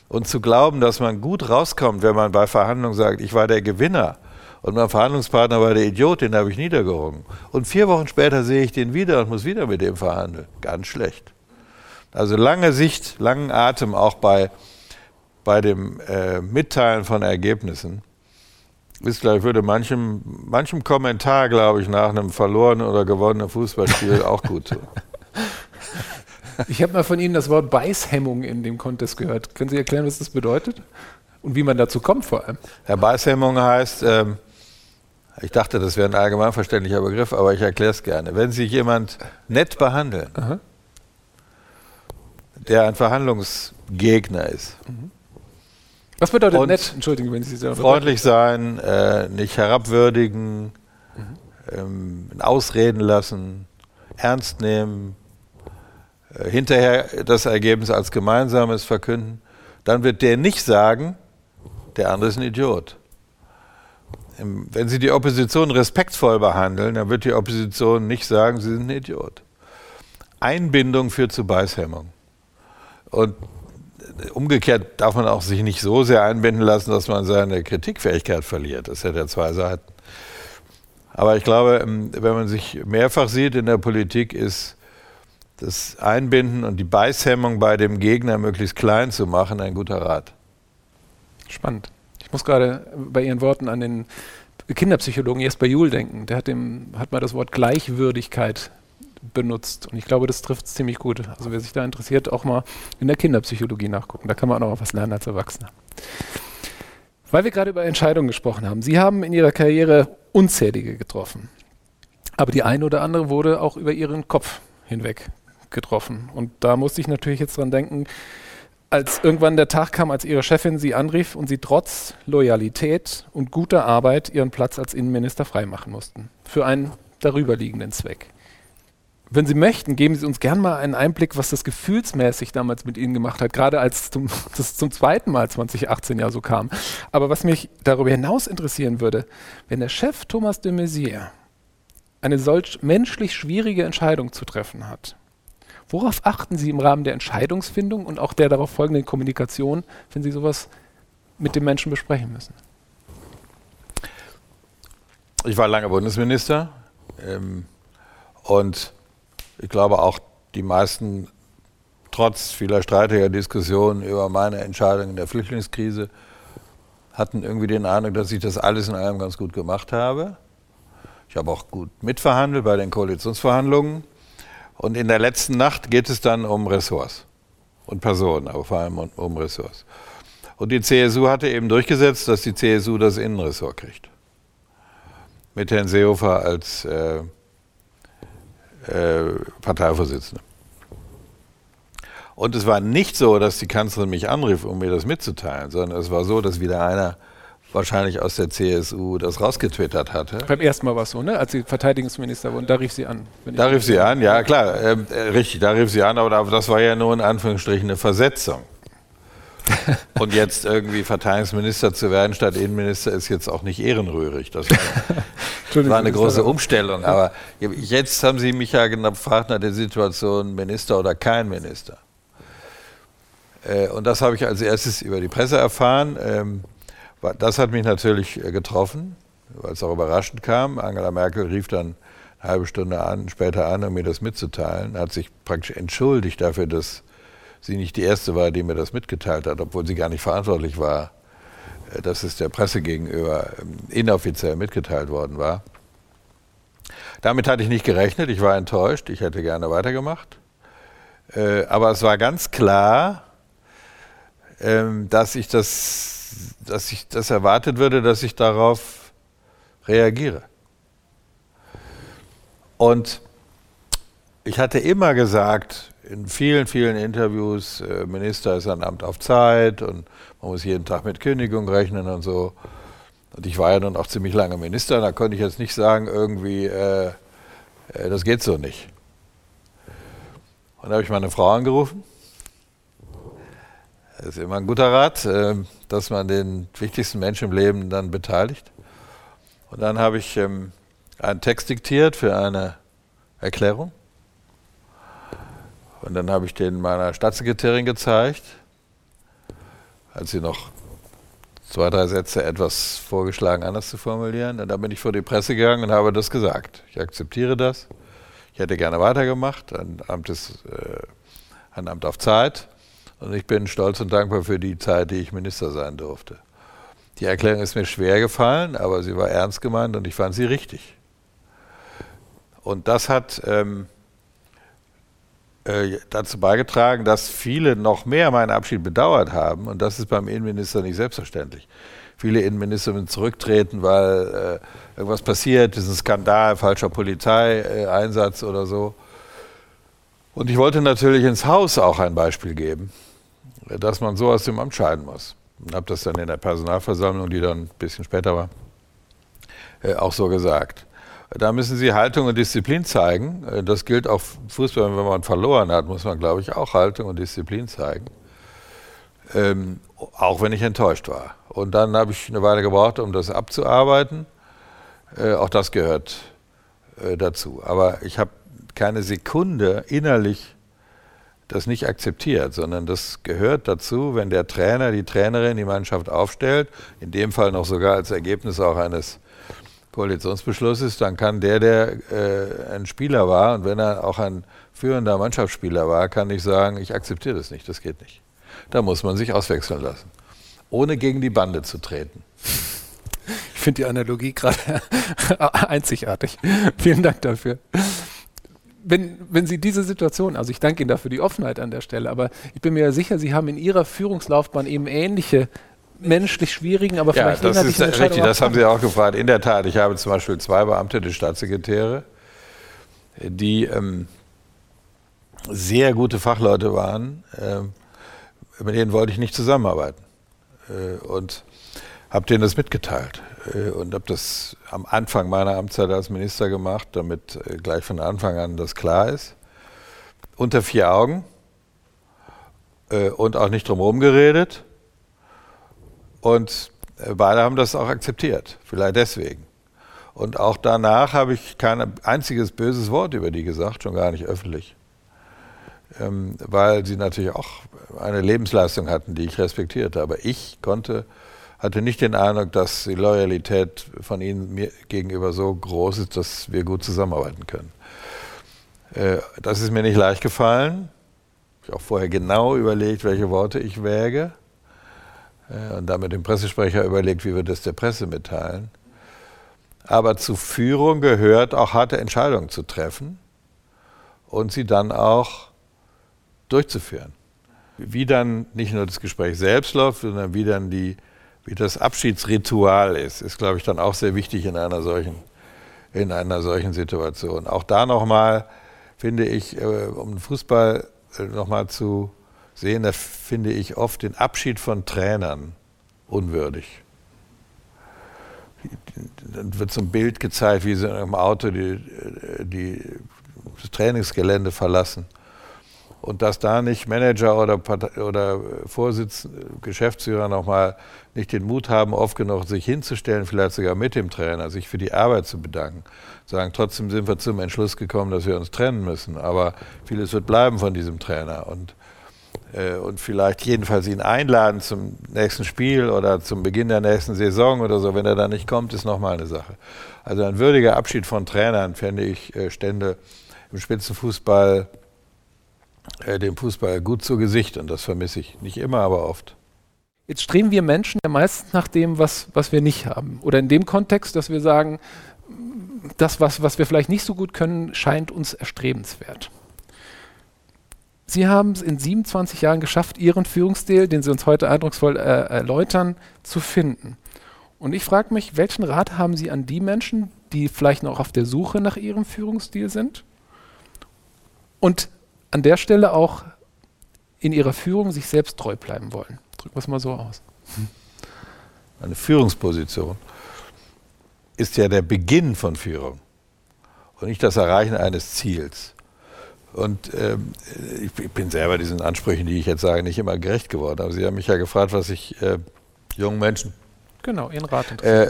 Und zu glauben, dass man gut rauskommt, wenn man bei Verhandlungen sagt, ich war der Gewinner Und mein Verhandlungspartner war der Idiot, den habe ich niedergerungen. Und vier Wochen später sehe ich den wieder und muss wieder mit dem verhandeln. Ganz schlecht. Also lange Sicht, langen Atem auch bei, bei dem äh, Mitteilen von Ergebnissen. Ist, glaube ich, würde manchem, manchem Kommentar, glaube ich, nach einem verlorenen oder gewonnenen Fußballspiel auch gut tun. Ich habe mal von Ihnen das Wort Beißhemmung in dem Contest gehört. Können Sie erklären, was das bedeutet? Und wie man dazu kommt vor allem? Ja, Beißhemmung heißt, ähm, ich dachte, das wäre ein allgemeinverständlicher Begriff, aber ich erkläre es gerne. Wenn sich jemand nett behandelt, Aha. der ein Verhandlungsgegner ist. Mhm. Was bedeutet und nett? Entschuldigung, wenn Sie sagen. Freundlich sein, äh, nicht herabwürdigen, mhm. ähm, ausreden lassen, ernst nehmen, hinterher das Ergebnis als gemeinsames verkünden, dann wird der nicht sagen, der andere ist ein Idiot wenn Sie die Opposition respektvoll behandeln, dann wird die Opposition nicht sagen, Sie sind ein Idiot. Einbindung führt zu Beißhemmung. Und umgekehrt darf man auch sich nicht so sehr einbinden lassen, dass man seine Kritikfähigkeit verliert. Das hat ja zwei Seiten. Aber ich glaube, ähm, wenn man sich mehrfach sieht in der Politik, ist das Einbinden und die Beißhemmung bei dem Gegner möglichst klein zu machen ein guter Rat. Spannend. Ich muss gerade bei Ihren Worten an den Kinderpsychologen Jesper Juhl denken. Der hat, dem, hat mal das Wort Gleichwürdigkeit benutzt. Und ich glaube, das trifft es ziemlich gut. Also wer sich da interessiert, auch mal in der Kinderpsychologie nachgucken. Da kann man auch noch was lernen als Erwachsener. Weil wir gerade über Entscheidungen gesprochen haben. Sie haben in Ihrer Karriere unzählige getroffen. Aber die eine oder andere wurde auch über Ihren Kopf hinweg getroffen. Und da musste ich natürlich jetzt dran denken, als irgendwann der Tag kam, als ihre Chefin sie anrief und sie trotz Loyalität und guter Arbeit ihren Platz als Innenminister freimachen mussten. Für einen darüberliegenden Zweck. Wenn Sie möchten, geben Sie uns gern mal einen Einblick, was das gefühlsmäßig damals mit Ihnen gemacht hat, gerade als zum, das zum zweiten Mal 2018 ja so kam. Aber was mich darüber hinaus interessieren würde, wenn der Chef Thomas de Maizière eine solch menschlich schwierige Entscheidung zu treffen hat, Worauf achten Sie im Rahmen der Entscheidungsfindung und auch der darauf folgenden Kommunikation, wenn Sie sowas mit dem Menschen besprechen müssen? Ich war lange Bundesminister ähm, und ich glaube auch die meisten, trotz vieler streitiger Diskussionen über meine Entscheidung in der Flüchtlingskrise, hatten irgendwie den Eindruck, dass ich das alles in allem ganz gut gemacht habe. Ich habe auch gut mitverhandelt bei den Koalitionsverhandlungen. Und in der letzten Nacht geht es dann um Ressorts und Personen, aber vor allem um Ressorts. Und die CSU hatte eben durchgesetzt, dass die CSU das Innenressort kriegt. Mit Herrn Seehofer als äh, äh, Parteivorsitzender. Und es war nicht so, dass die Kanzlerin mich anrief, um mir das mitzuteilen, sondern es war so, dass wieder einer wahrscheinlich aus der CSU das rausgetwittert hatte. Beim ersten Mal war es so, ne? als Sie Verteidigungsminister wurden, da rief sie an. Da rief sie an, ja klar, ähm, äh, richtig, da rief sie an, aber das war ja nur in Anführungsstrichen eine Versetzung. Und jetzt irgendwie Verteidigungsminister zu werden statt Innenminister ist jetzt auch nicht ehrenrührig. Das war, war eine große Umstellung. Aber jetzt haben Sie mich ja gefragt nach der Situation Minister oder kein Minister. Äh, und das habe ich als erstes über die Presse erfahren. Das hat mich natürlich äh, getroffen, weil es auch überraschend kam. Angela Merkel rief dann eine halbe Stunde an, später an, um mir das mitzuteilen. Hat sich praktisch entschuldigt dafür, dass sie nicht die Erste war, die mir das mitgeteilt hat, obwohl sie gar nicht verantwortlich war, äh, dass es der Presse gegenüber ähm, inoffiziell mitgeteilt worden war. Damit hatte ich nicht gerechnet, ich war enttäuscht, ich hätte gerne weitergemacht. Äh, aber es war ganz klar, ähm, dass ich das dass ich das erwartet würde, dass ich darauf reagiere. Und ich hatte immer gesagt, in vielen, vielen Interviews, äh, Minister ist ein Amt auf Zeit und man muss jeden Tag mit Kündigung rechnen und so. Und ich war ja nun auch ziemlich lange Minister, da konnte ich jetzt nicht sagen, irgendwie, äh, äh, das geht so nicht. Und da habe ich meine Frau angerufen das ist immer ein guter Rat, ähm, dass man den wichtigsten Menschen im Leben dann beteiligt. Und dann habe ich ähm, einen Text diktiert für eine Erklärung. Und dann habe ich den meiner Staatssekretärin gezeigt, als sie noch zwei, drei Sätze etwas vorgeschlagen, anders zu formulieren. Und dann bin ich vor die Presse gegangen und habe das gesagt. Ich akzeptiere das. Ich hätte gerne weitergemacht. Ein Amt ist äh, ein Amt auf Zeit. Und ich bin stolz und dankbar für die Zeit, die ich Minister sein durfte. Die Erklärung ist mir schwer gefallen, aber sie war ernst gemeint und ich fand sie richtig. Und das hat ähm, äh, dazu beigetragen, dass viele noch mehr meinen Abschied bedauert haben. Und das ist beim Innenminister nicht selbstverständlich. Viele Innenminister müssen zurücktreten, weil äh, irgendwas passiert, diesen Skandal, falscher Polizeieinsatz oder so. Und ich wollte natürlich ins Haus auch ein Beispiel geben, dass man so aus dem Amt scheiden muss. Und habe das dann in der Personalversammlung, die dann ein bisschen später war, äh, auch so gesagt. Da müssen Sie Haltung und Disziplin zeigen. Äh, das gilt auch Fußball, wenn man verloren hat, muss man, glaube ich, auch Haltung und Disziplin zeigen. Ähm, auch wenn ich enttäuscht war. Und dann habe ich eine Weile gebraucht, um das abzuarbeiten. Äh, auch das gehört äh, dazu. Aber ich habe keine Sekunde innerlich das nicht akzeptiert, sondern das gehört dazu, wenn der Trainer, die Trainerin die Mannschaft aufstellt, in dem Fall noch sogar als Ergebnis auch eines Koalitionsbeschluss ist, dann kann der, der äh, ein Spieler war und wenn er auch ein führender Mannschaftsspieler war, kann ich sagen, ich akzeptiere das nicht, das geht nicht. Da muss man sich auswechseln lassen, ohne gegen die Bande zu treten. Ich finde die Analogie gerade einzigartig. Vielen Dank dafür. Wenn, wenn Sie diese Situation, also ich danke Ihnen dafür die Offenheit an der Stelle, aber ich bin mir sicher, Sie haben in Ihrer Führungslaufbahn eben ähnliche menschlich schwierigen, aber vielleicht ja, das ist richtig, das haben Sie auch gefragt. In der Tat, ich habe zum Beispiel zwei beamtete Staatssekretäre, die ähm, sehr gute Fachleute waren. Ähm, mit denen wollte ich nicht zusammenarbeiten. Äh, und habe denen das mitgeteilt. Äh, und habe das am Anfang meiner Amtszeit als Minister gemacht, damit äh, gleich von Anfang an das klar ist. Unter vier Augen äh, und auch nicht drumherum geredet und beide haben das auch akzeptiert, vielleicht deswegen. Und auch danach habe ich kein einziges böses Wort über die gesagt, schon gar nicht öffentlich. Ähm, weil sie natürlich auch eine Lebensleistung hatten, die ich respektierte. Aber ich konnte, hatte nicht den Eindruck, dass die Loyalität von ihnen mir gegenüber so groß ist, dass wir gut zusammenarbeiten können. Äh, das ist mir nicht leicht gefallen. Ich habe auch vorher genau überlegt, welche Worte ich wäge und damit dem Pressesprecher überlegt, wie wir das der Presse mitteilen. Aber zu Führung gehört auch harte Entscheidungen zu treffen und sie dann auch durchzuführen. Wie dann nicht nur das Gespräch selbst läuft, sondern wie dann die, wie das Abschiedsritual ist, ist, glaube ich, dann auch sehr wichtig in einer solchen, in einer solchen Situation. Auch da nochmal, finde ich, äh, um Fußball äh, nochmal zu sehen, da finde ich oft den Abschied von Trainern unwürdig. Dann wird so ein Bild gezeigt, wie sie im Auto die, die, das Trainingsgelände verlassen. Und dass da nicht Manager oder, oder Vorsitz, Geschäftsführer nochmal nicht den Mut haben, oft genug sich hinzustellen, vielleicht sogar mit dem Trainer, sich für die Arbeit zu bedanken. Sagen, trotzdem sind wir zum Entschluss gekommen, dass wir uns trennen müssen. Aber vieles wird bleiben von diesem Trainer. Und äh, und vielleicht jedenfalls ihn einladen zum nächsten Spiel oder zum Beginn der nächsten Saison oder so. Wenn er da nicht kommt, ist nochmal eine Sache. Also ein würdiger Abschied von Trainern, fände ich, äh, stände im Spitzenfußball äh, dem Fußball gut zu Gesicht und das vermisse ich nicht immer, aber oft. Jetzt streben wir Menschen ja meistens nach dem, was, was wir nicht haben. Oder in dem Kontext, dass wir sagen, das, was, was wir vielleicht nicht so gut können, scheint uns erstrebenswert. Sie haben es in 27 Jahren geschafft, Ihren Führungsstil, den Sie uns heute eindrucksvoll äh, erläutern, zu finden. Und ich frage mich, welchen Rat haben Sie an die Menschen, die vielleicht noch auf der Suche nach Ihrem Führungsstil sind? Und an der Stelle auch in ihrer Führung sich selbst treu bleiben wollen. Drücken wir es mal so aus. Eine Führungsposition ist ja der Beginn von Führung und nicht das Erreichen eines Ziels. Und ähm, ich, bin selber diesen Ansprüchen, die ich jetzt sage, nicht immer gerecht geworden. Aber Sie haben mich ja gefragt, was ich äh, jungen Menschen genau, Ihren Rat äh,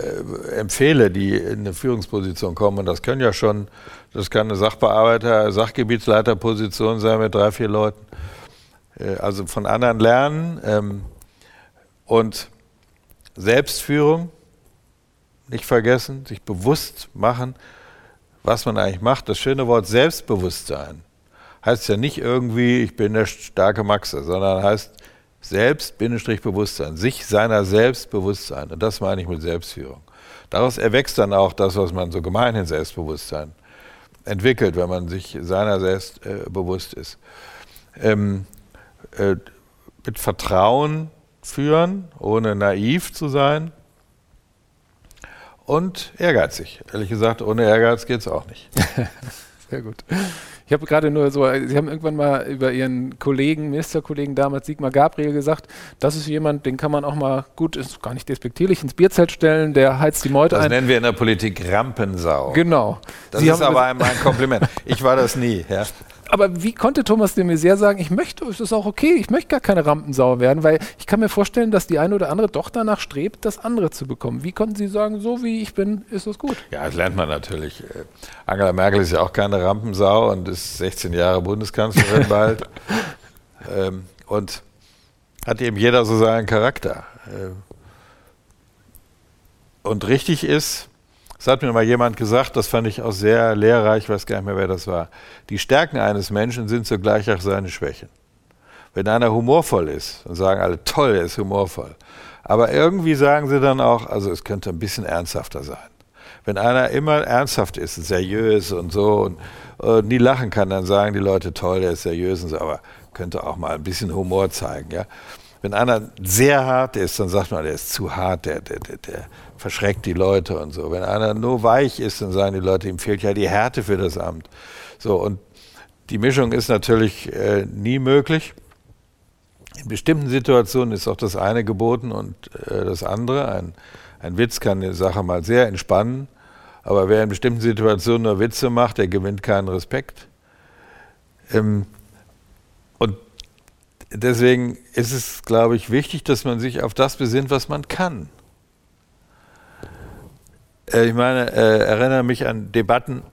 empfehle, die in eine Führungsposition kommen. Und das können ja schon, das kann eine Sachbearbeiter, Sachgebietsleiterposition sein mit drei, vier Leuten. Äh, also von anderen lernen. Ähm, und Selbstführung nicht vergessen, sich bewusst machen, was man eigentlich macht. Das schöne Wort Selbstbewusstsein heißt ja nicht irgendwie, ich bin der starke Maxe, sondern heißt Selbst-Bewusstsein, sich seiner Selbstbewusstsein. Und das meine ich mit Selbstführung. Daraus erwächst dann auch das, was man so gemeinhin Selbstbewusstsein entwickelt, wenn man sich seiner selbst äh, bewusst ist. Ähm, äh, mit Vertrauen führen, ohne naiv zu sein und ehrgeizig. Ehrlich gesagt, ohne Ehrgeiz geht es auch nicht. Sehr gut. Ich habe gerade nur so, Sie haben irgendwann mal über Ihren Kollegen, Ministerkollegen damals, Sigmar Gabriel, gesagt, das ist jemand, den kann man auch mal gut, ist gar nicht despektierlich, ins Bierzelt stellen, der heizt die Meute das ein. Das nennen wir in der Politik Rampensau. Genau. Das Sie ist aber ein Kompliment. Ich war das nie. Ja aber wie konnte Thomas de Maizière sagen, ich möchte, es ist auch okay, ich möchte gar keine Rampensau werden, weil ich kann mir vorstellen, dass die eine oder andere doch danach strebt, das andere zu bekommen. Wie konnten Sie sagen, so wie ich bin, ist das gut? Ja, das lernt man natürlich. Angela Merkel ist ja auch keine Rampensau und ist 16 Jahre Bundeskanzlerin bald. ähm, und hat eben jeder so seinen Charakter. Äh, und richtig ist, das hat mir mal jemand gesagt, das fand ich auch sehr lehrreich, ich weiß gar nicht mehr, wer das war. Die Stärken eines Menschen sind zugleich auch seine Schwächen. Wenn einer humorvoll ist, dann sagen alle, toll, er ist humorvoll. Aber irgendwie sagen sie dann auch, also es könnte ein bisschen ernsthafter sein. Wenn einer immer ernsthaft ist, seriös und so und, und nie lachen kann, dann sagen die Leute, toll, der ist seriös und so, aber könnte auch mal ein bisschen Humor zeigen. Ja? Wenn einer sehr hart ist, dann sagt man, der ist zu hart, der, der, der, der verschreckt die Leute und so. Wenn einer nur weich ist, dann sagen die Leute, ihm fehlt ja die Härte für das Amt. So, und die Mischung ist natürlich äh, nie möglich. In bestimmten Situationen ist auch das eine geboten und äh, das andere. Ein, ein Witz kann die Sache mal sehr entspannen, aber wer in bestimmten Situationen nur Witze macht, der gewinnt keinen Respekt. Ähm, deswegen ist es, glaube ich, wichtig, dass man sich auf das besinnt, was man kann. Äh, ich meine, äh, erinnere mich an Debatten,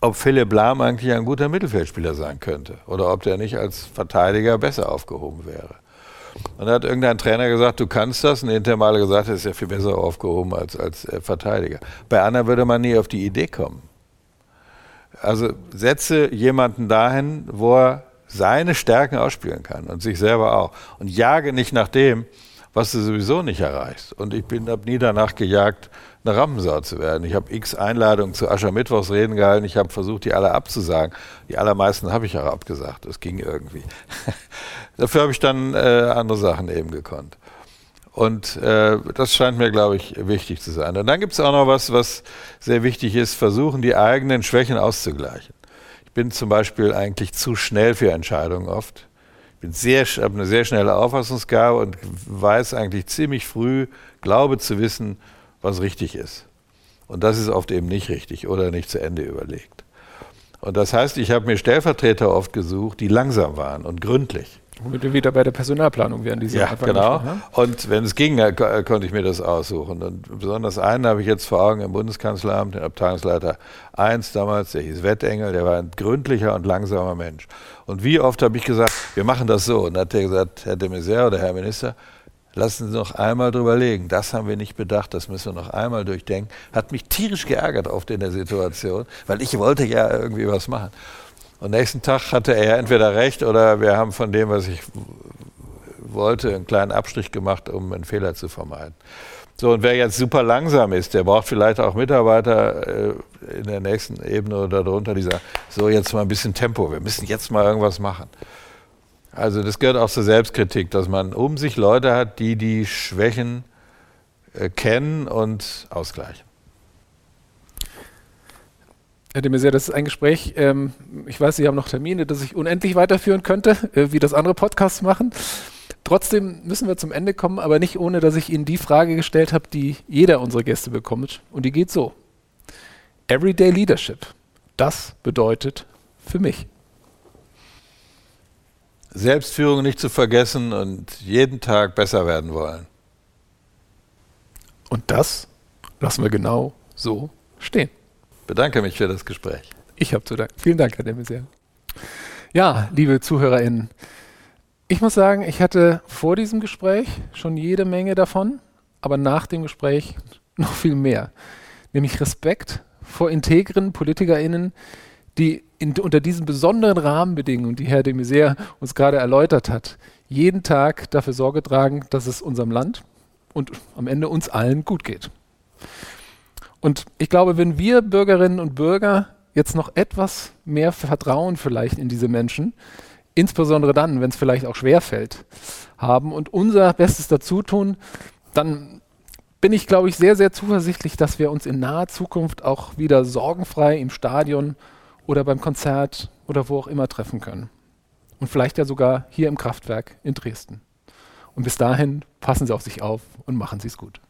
ob Philipp Lahm eigentlich ein guter Mittelfeldspieler sein könnte oder ob der nicht als Verteidiger besser aufgehoben wäre. Und da hat irgendein Trainer gesagt, du kannst das. Und hinterher mal gesagt, er ist ja viel besser aufgehoben als, als äh, Verteidiger. Bei Anna würde man nie auf die Idee kommen. Also setze jemanden dahin, wo er seine Stärken ausspielen kann und sich selber auch. Und jage nicht nach dem, was du sowieso nicht erreichst. Und ich bin habe nie danach gejagt, eine Rampensau zu werden. Ich habe x Einladungen zu Aschermittwochsreden gehalten. Ich habe versucht, die alle abzusagen. Die allermeisten habe ich auch abgesagt. Das ging irgendwie. Dafür habe ich dann äh, andere Sachen eben gekonnt. Und äh, das scheint mir, glaube ich, wichtig zu sein. Und dann gibt es auch noch was, was sehr wichtig ist, versuchen, die eigenen Schwächen auszugleichen. Ich bin zum Beispiel eigentlich zu schnell für Entscheidungen oft ich habe eine sehr schnelle Auffassungsgabe und weiß eigentlich ziemlich früh, glaube zu wissen, was richtig ist. Und das ist oft eben nicht richtig oder nicht zu Ende überlegt. Und das heißt, ich habe mir Stellvertreter oft gesucht, die langsam waren und gründlich. Womit wir wieder bei der Personalplanung wären, die Sie Ja, genau. Und wenn es ging, konnte ich mir das aussuchen. Und besonders einen habe ich jetzt vor Augen im Bundeskanzleramt, den Abteilungsleiter 1 damals, der hieß Wettengel, der war ein gründlicher und langsamer Mensch. Und wie oft habe ich gesagt, wir machen das so. Und dann hat er gesagt, Herr de Maizière oder Herr Minister, lassen Sie noch einmal drüber legen. Das haben wir nicht bedacht, das müssen wir noch einmal durchdenken. Hat mich tierisch geärgert oft in der Situation, weil ich wollte ja irgendwie was machen. Und nächsten Tag hatte er entweder recht oder wir haben von dem, was ich wollte, einen kleinen Abstrich gemacht, um einen Fehler zu vermeiden. So, und wer jetzt super langsam ist, der braucht vielleicht auch Mitarbeiter äh, in der nächsten Ebene oder darunter, die sagen, so jetzt mal ein bisschen Tempo, wir müssen jetzt mal irgendwas machen. Also das gehört auch zur Selbstkritik, dass man um sich Leute hat, die die Schwächen äh, kennen und ausgleichen. Herr de Maizière, das ist ein Gespräch, ähm, ich weiß, Sie haben noch Termine, das ich unendlich weiterführen könnte, äh, wie das andere Podcasts machen. Trotzdem müssen wir zum Ende kommen, aber nicht ohne, dass ich Ihnen die Frage gestellt habe, die jeder unserer Gäste bekommt. Und die geht so. Everyday Leadership, das bedeutet für mich. Selbstführung nicht zu vergessen und jeden Tag besser werden wollen. Und das lassen wir genau so stehen bedanke mich für das Gespräch. Ich habe zu danken. Vielen Dank, Herr Demisier. Ja, liebe ZuhörerInnen, ich muss sagen, ich hatte vor diesem Gespräch schon jede Menge davon, aber nach dem Gespräch noch viel mehr, nämlich Respekt vor integren PolitikerInnen, die in, unter diesen besonderen Rahmenbedingungen, die Herr de Maizière uns gerade erläutert hat, jeden Tag dafür Sorge tragen, dass es unserem Land und am Ende uns allen gut geht. Und ich glaube, wenn wir Bürgerinnen und Bürger jetzt noch etwas mehr Vertrauen vielleicht in diese Menschen, insbesondere dann, wenn es vielleicht auch schwer fällt, haben und unser Bestes dazu tun, dann bin ich, glaube ich, sehr, sehr zuversichtlich, dass wir uns in naher Zukunft auch wieder sorgenfrei im Stadion oder beim Konzert oder wo auch immer treffen können. Und vielleicht ja sogar hier im Kraftwerk in Dresden. Und bis dahin passen Sie auf sich auf und machen Sie es gut.